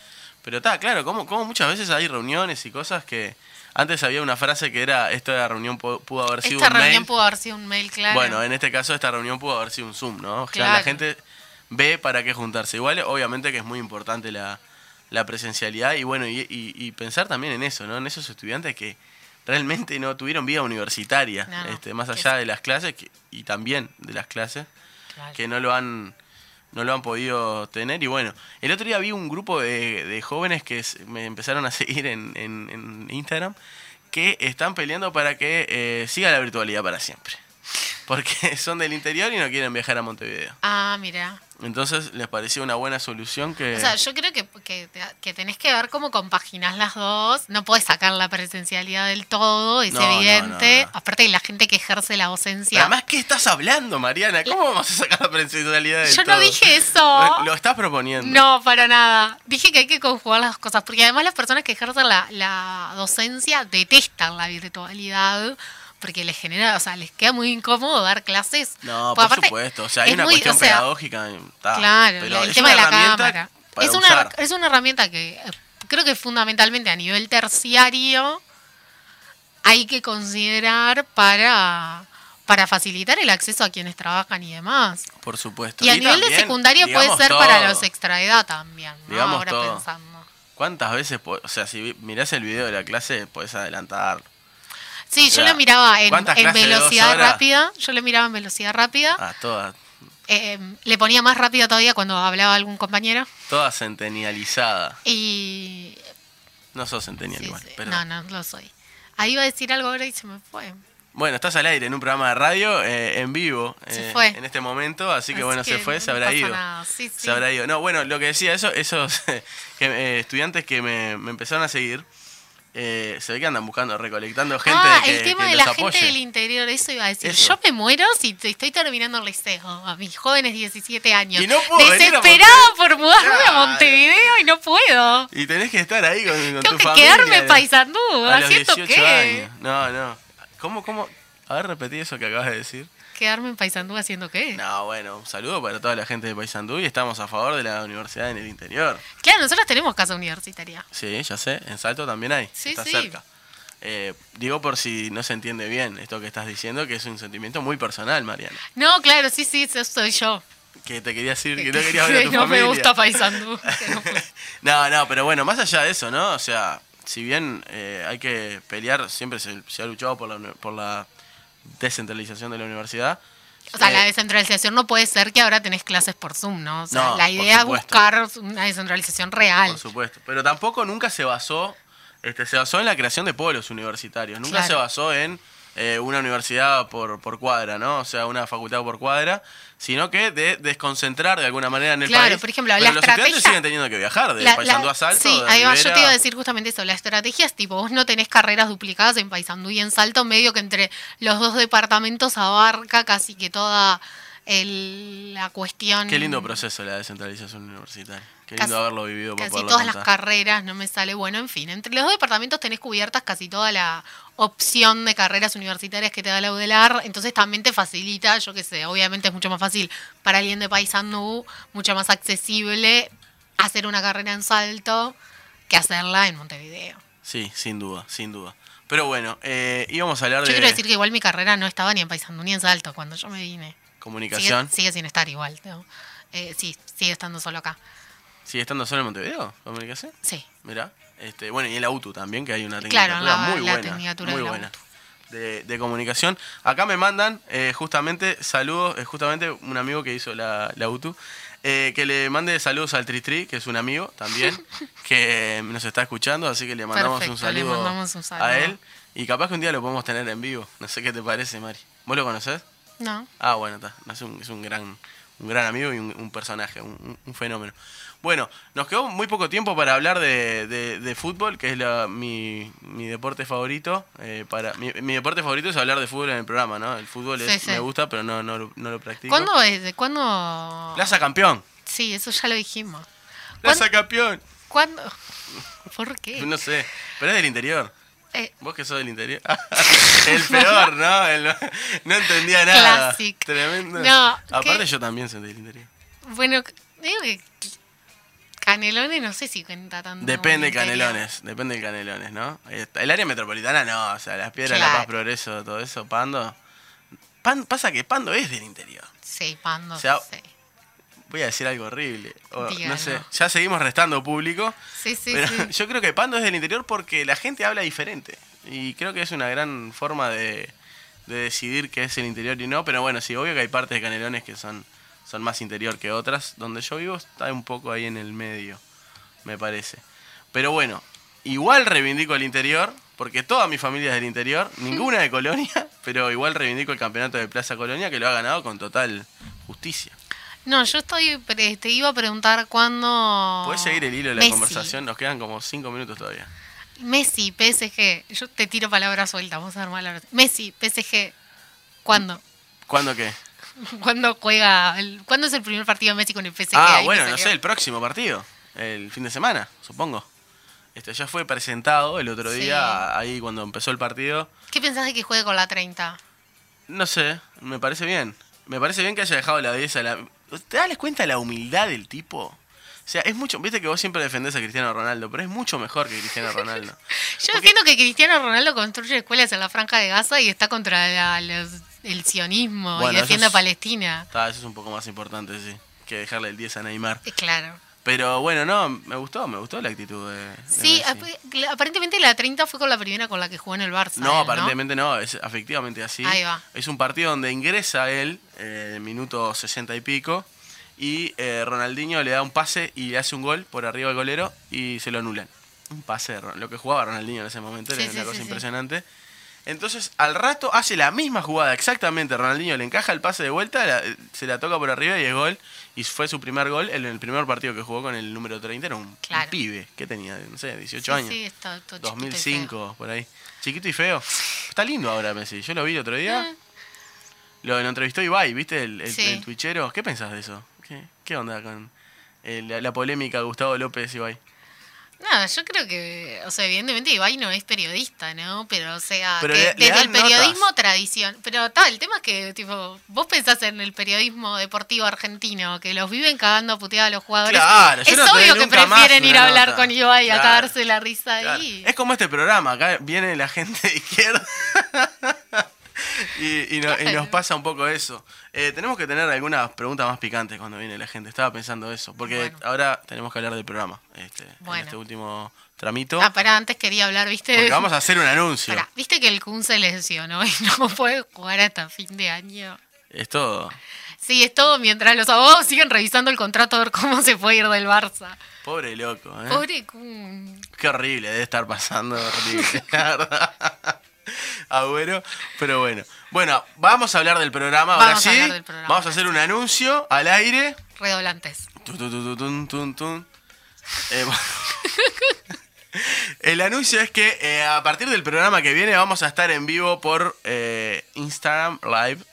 Pero está, claro, como, como muchas veces hay reuniones y cosas que... Antes había una frase que era, esta reunión pu- pudo haber sido Esta un reunión mail. pudo haber sido un mail, claro. Bueno, en este caso esta reunión pudo haber sido un Zoom, ¿no? Claro. la gente ve para qué juntarse. Igual, obviamente que es muy importante la, la presencialidad y bueno, y, y- y pensar también en eso, ¿no? En esos estudiantes que realmente no tuvieron vida universitaria, No, este, más allá de las clases que- y también de las clases, Claro. que no lo han no lo han podido tener y bueno, el otro día vi un grupo de, de jóvenes que me empezaron a <laughs> seguir en, en- en Instagram que están peleando para que eh, siga la virtualidad para siempre. Porque <laughs> son del interior y no quieren viajar a Montevideo. Ah, mira. Entonces les pareció una buena solución que... O sea, yo creo que, que, que tenés que ver cómo compaginás las dos. No puedes sacar la presencialidad del todo, es No, evidente. no, no. Aparte de la gente que ejerce la docencia. además, ¿qué estás hablando, Mariana? ¿Cómo vamos a sacar la presencialidad del Yo no todo? dije <laughs> eso. Lo, lo estás proponiendo. No, para nada. Dije que hay que conjugar las dos cosas, porque además las personas que ejercen la, la docencia detestan la virtualidad, porque les genera, o sea, les queda muy incómodo dar clases. No, por aparte, supuesto. O sea, hay una muy- cuestión o sea, pedagógica. está, Claro, pero el tema de la cámara. Es una, usar. es una herramienta que eh, creo que fundamentalmente a nivel terciario hay que considerar para, para facilitar el acceso a quienes trabajan y demás. Por supuesto. Y a nivel de también, secundaria puede ser para los extraedad también, ¿no? Digamos Ahora todo. pensando. ¿Cuántas veces, o sea, si mirás el video de la clase, podés adelantar? Sí, O sea, yo lo miraba en, ¿cuántas en clases de dos velocidad rápida. Yo lo miraba en velocidad rápida. A todas, Eh, le ponía más rápido todavía cuando hablaba algún compañero. todas centenializadas. Y. No sos centenial sí, igual, sí. pero... No, no, lo soy. Ahí iba a decir algo ahora y se me fue. Bueno, estás al aire en un programa de radio eh, en vivo Se eh, fue. en este momento, así que Así bueno, se fue, se habrá ido. Sí, sí. Se habrá ido. No, bueno, lo que decía, eso, esos <laughs> que, eh, estudiantes que me, me empezaron a seguir, eh, se ve que andan buscando, recolectando gente ah, que, el tema que de los la apoye. gente del interior, eso iba a decir. Eso. Yo me muero si estoy terminando el liceo a mis jóvenes 17 años. Y no puedo Desesperado por mudarme a. Montevideo y no puedo. Y tenés que estar ahí con, con Tengo tu que familia. quedarme en los ¿haciendo 18 qué? años. No, no. ¿Cómo, cómo? A ver, repetí eso que acabas de decir. ¿Quedarme en Paysandú haciendo qué? No, bueno, un saludo para toda la gente de Paysandú y estamos a favor de la universidad en el interior. Claro, nosotros tenemos casa universitaria. Sí, ya sé, en Salto también hay, Sí, está sí. cerca. Eh, digo por si no se entiende bien esto que estás diciendo, que es un sentimiento muy personal, Mariana. No, claro, sí, sí, eso soy yo. Que te quería decir que no querías ver a tu no familia. me gusta Paysandú. no <laughs> no, no, pero bueno, más allá de eso, ¿no? O sea, si bien eh, hay que pelear, siempre se, se ha luchado por la, por la descentralización de la universidad. O sea, Eh, la descentralización no puede ser que ahora tenés clases por Zoom, ¿no? O sea, No, la idea es buscar una descentralización real. Por supuesto. Pero tampoco nunca se basó, este, se basó en la creación de polos universitarios. Nunca Claro. se basó en eh, una universidad por, por cuadra, ¿no? O sea, una facultad por cuadra, sino que de desconcentrar de alguna manera en el Claro, país. por ejemplo, Pero la los estudiantes siguen teniendo que viajar de La- Paysandú la- a Salto. Sí, ahí va, yo te iba a decir justamente eso. La estrategia es tipo, vos no tenés carreras duplicadas en Paysandú y en Salto, medio que entre los dos departamentos abarca casi que toda el- la cuestión. Qué lindo proceso la descentralización universitaria. Qué Casi- lindo haberlo vivido para Casi todas las carreras, no me sale bueno, en fin. Entre los dos departamentos tenés cubiertas casi toda la opción de carreras universitarias que te da la UDELAR, entonces también te facilita, yo qué sé, obviamente es mucho más fácil para alguien de Paysandú, mucho más accesible hacer una carrera en Salto que hacerla en Montevideo. Sí, sin duda, sin duda. Pero bueno, eh, íbamos a hablar Yo de quiero decir que igual mi carrera no estaba ni en Paysandú ni en Salto cuando yo me vine. Sigue, comunicación. sigue sin estar igual. ¿no? Eh, sí, sigue estando solo acá. ¿Sigue estando solo en Montevideo? ¿Comunicación? Sí. Mirá. Este, bueno, y en la UTU también, que hay una Claro, tecnicatura la- muy la buena. muy buena. De, de comunicación. Acá me mandan eh, justamente saludos, eh, justamente un amigo que hizo la, la UTU, eh, que le mande saludos al Tritri, que es un amigo también, <laughs> que nos está escuchando, así que le mandamos un le saludo, mandamos un saludo. a él. Y capaz que un día lo podemos tener en vivo. No sé qué te parece, Mari. ¿Vos lo conocés? No. Ah, bueno, está. Es un, es un gran, un gran amigo y un, un personaje, un fenómeno. Bueno, nos quedó muy poco tiempo para hablar de, de- de fútbol, que es la- mi, mi deporte favorito. eh, para mi, mi deporte favorito es hablar de fútbol en el programa, ¿no? El fútbol es- Sí, sí. me gusta, pero no, no, lo- no lo practico. ¿Cuándo es? ¿De cuándo? Plaza Campeón. Sí, eso ya lo dijimos. Plaza Campeón. ¿Cuándo? <laughs> ¿Por qué? No sé, pero es del interior. Eh, Vos que sos del interior. <laughs> el peor, ¿no? El- no entendía nada. Classic. Tremendo. No, Aparte ¿qué? yo también soy del interior. bueno, digo que Canelones no sé si cuenta tanto. Depende de. Canelones, depende de Canelones, ¿no? El área metropolitana no, o sea, las piedras, La Claro. Paz, Progreso, todo eso, Pando. Pan- pasa que Pando es del interior. Sí, Pando. O sea, sí. Voy a decir algo horrible. o no sé, ya seguimos restando público. Sí, sí, pero sí. <laughs> yo creo que Pando es del interior porque la gente habla diferente. Y creo que es una gran forma de, de decidir qué es el interior y no. Pero bueno, sí, obvio que hay partes de Canelones que son, son más interior que otras. Donde yo vivo está un poco ahí en el medio, me parece. Pero bueno, igual reivindico el interior, porque toda mi familia es del interior, <laughs> ninguna de Colonia, pero igual reivindico el campeonato de Plaza Colonia que lo ha ganado con total justicia. No, yo estoy. Te iba a preguntar cuándo. Puedes seguir el hilo de la Messi. conversación, nos quedan como cinco minutos todavía. Messi, PSG. Yo te tiro palabras sueltas, vamos a dar palabras. Messi, PSG. ¿Cuándo? ¿Cuándo qué? <laughs> ¿Cuándo juega? El, ¿Cuándo es el primer partido de Messi con el PSG? ah, bueno, no sé, el próximo partido, el fin de semana, supongo. Este ya fue presentado el otro Sí. día, ahí cuando empezó el partido. ¿Qué pensás de que juegue con la 30? No sé, me parece bien. Me parece bien que haya dejado la 10 a la... ¿Te das cuenta de la humildad del tipo? O sea, es mucho... Viste que vos siempre defendés a Cristiano Ronaldo, pero es mucho mejor que Cristiano Ronaldo. <laughs> Yo entiendo que Cristiano Ronaldo construye escuelas en la Franja de Gaza y está contra la- los- el sionismo Bueno, y eso defiende a es- Palestina. Está, eso es un poco más importante, sí, que dejarle el 10 a Neymar. Eh, Claro. Pero bueno, no, me gustó, me gustó la actitud de. de Sí, Messi. aparentemente la 30 fue con la primera con la que jugó en el Barça. No, él, aparentemente no, es efectivamente así. Ahí va. Es un partido donde ingresa él eh, minuto 60 y pico y eh, Ronaldinho le da un pase y le hace un gol por arriba del golero y se lo anulan. Un pase, de Ron- lo que jugaba Ronaldinho en ese momento Sí, era sí, una cosa sí. impresionante. Entonces, al rato hace la misma jugada, exactamente. Ronaldinho le encaja el pase de vuelta, la- se la toca por arriba y es gol. Y fue su primer gol en el primer partido que jugó con el número 30. Era un, pibe, que tenía? No sé, 18 Sí, años. sí, está todo chiquito y 2005, por ahí. Chiquito y feo. Está lindo ahora Messi. Yo lo vi el otro día. Eh. Lo, lo entrevistó Ibai, ¿viste? El, el, Sí. el twitchero. ¿Qué pensás de eso? ¿Qué, qué onda con eh, la, la polémica Gustavo López Ibai? Nada, yo creo que, o sea, evidentemente Ibai no es periodista, ¿no? Pero, o sea, Pero que le- desde el periodismo notas. tradición. Pero tal, el tema es que, tipo, vos pensás en el periodismo deportivo argentino, que los viven cagando a puteada a los jugadores. Claro, yo es no te doy obvio que prefieren ir a hablar nota. con Ibai a Claro. cagarse la risa Claro. ahí. Es como este programa. Acá viene la gente de izquierda. <laughs> <laughs> y, y no- y nos pasa un poco eso. Eh, tenemos que tener algunas preguntas más picantes cuando viene la gente. Estaba pensando eso. Porque Bueno. ahora tenemos que hablar del programa. Este, en Bueno. este último tramito. Ah, pará, antes quería hablar, ¿viste? Porque vamos a hacer un anuncio. Pará, ¿viste que el Kun se lesionó <laughs> y no puede jugar hasta fin de año? Es todo. Sí, es todo mientras los abogados siguen revisando el contrato a ver cómo se puede ir del Barça. Pobre loco, ¿eh? Pobre Kun. Qué horrible, debe estar pasando horrible, <laughs> la verdad. <laughs> Agüero, pero bueno. Bueno, vamos a hablar del programa ahora Vamos a sí. hablar del programa, vamos a hacer un anuncio al aire. Redoblantes. Tun, tun, tun. Eh, bueno. <laughs> El anuncio es que eh, a partir del programa que viene vamos a estar en vivo por eh, Instagram Live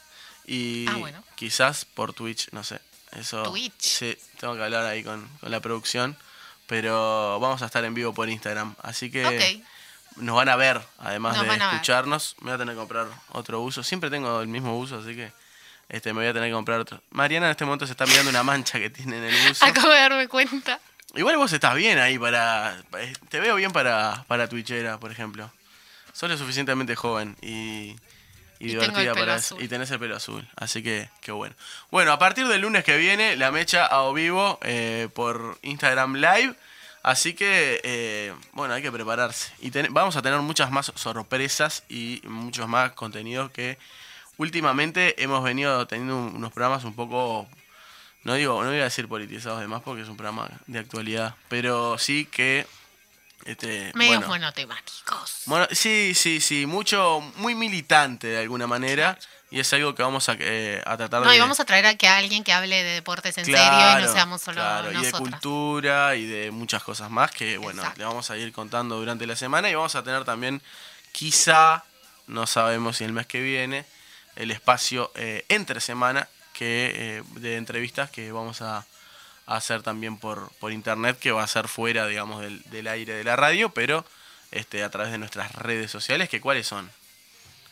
y Ah, bueno. quizás por Twitch, no sé. Eso, Twitch. Sí, tengo que hablar ahí con, con la producción, pero vamos a estar en vivo por Instagram, así que Ok. Nos van a ver, además Nos de escucharnos. Me voy a tener que comprar otro uso, siempre tengo el mismo uso, así que este me voy a tener que comprar otro. Mariana en este momento se está mirando una mancha que tiene en el buzo. <laughs> Acabo de darme cuenta. Igual vos estás bien ahí para. eh, Te veo bien para, para Twitchera, por ejemplo. Sos lo suficientemente joven y, y, Y divertida para eso. Y tenés el pelo azul. Así que, qué bueno. Bueno, a partir del lunes que viene, la mecha a o vivo eh, por Instagram Live. Así que, eh, bueno, hay que prepararse. Y ten- vamos a tener muchas más sorpresas y muchos más contenidos que últimamente hemos venido teniendo un- unos programas un poco no digo, no voy a decir politizados demás porque es un programa de actualidad, pero sí que este Medios bueno, monotemáticos. bueno, sí, sí, sí, mucho muy militante de alguna manera y es algo que vamos a, eh, a tratar No, de y vamos a traer a que alguien que hable de deportes en serio y Claro, no seamos solo claro, y de cultura y de muchas cosas más que bueno, Exacto. le vamos a ir contando durante la semana y vamos a tener también quizá no sabemos si el mes que viene el espacio eh, entre semana que eh, de entrevistas que vamos a, a hacer también por, por internet que va a ser fuera digamos del, del aire de la radio pero este a través de nuestras redes sociales que cuáles son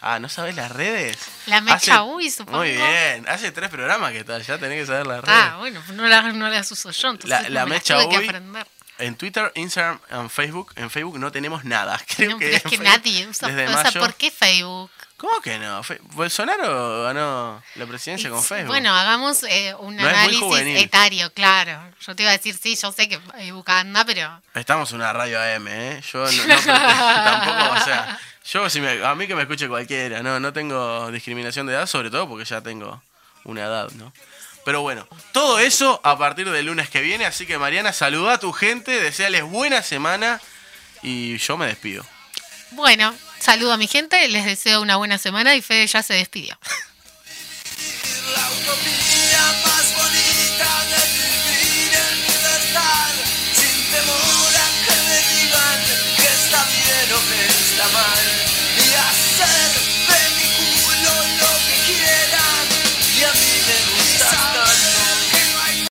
Ah, ¿no sabes las redes? La mecha Hace- uy, supongo. Muy bien, hace tres programas que tal, ya tenés que saber las redes. Ah, bueno, no las, no las uso yo, entonces La- no la me las mecha tuve que uy. aprender. En Twitter, Instagram, en Facebook. En Facebook no tenemos nada. <laughs> Creo No, que pero es que Facebook, nadie usa, desde o sea, mayo- ¿por qué Facebook? ¿Cómo que no? Bolsonaro ganó la presidencia con Facebook. Bueno, hagamos eh, un No análisis etario, claro. Yo te iba a decir, sí, yo sé que Facebook anda, pero... Estamos en una radio AM, ¿eh? Yo no, no <laughs> <laughs> tampoco, o sea, yo si me- a mí que me escuche cualquiera, no, no tengo discriminación de edad, sobre todo porque ya tengo una edad, ¿no? Pero bueno, todo eso a partir del lunes que viene, así que Mariana, saluda a tu gente, deseales buena semana y yo me despido. Bueno, saludo a mi gente, les deseo una buena semana y Fede ya se despidió. <laughs>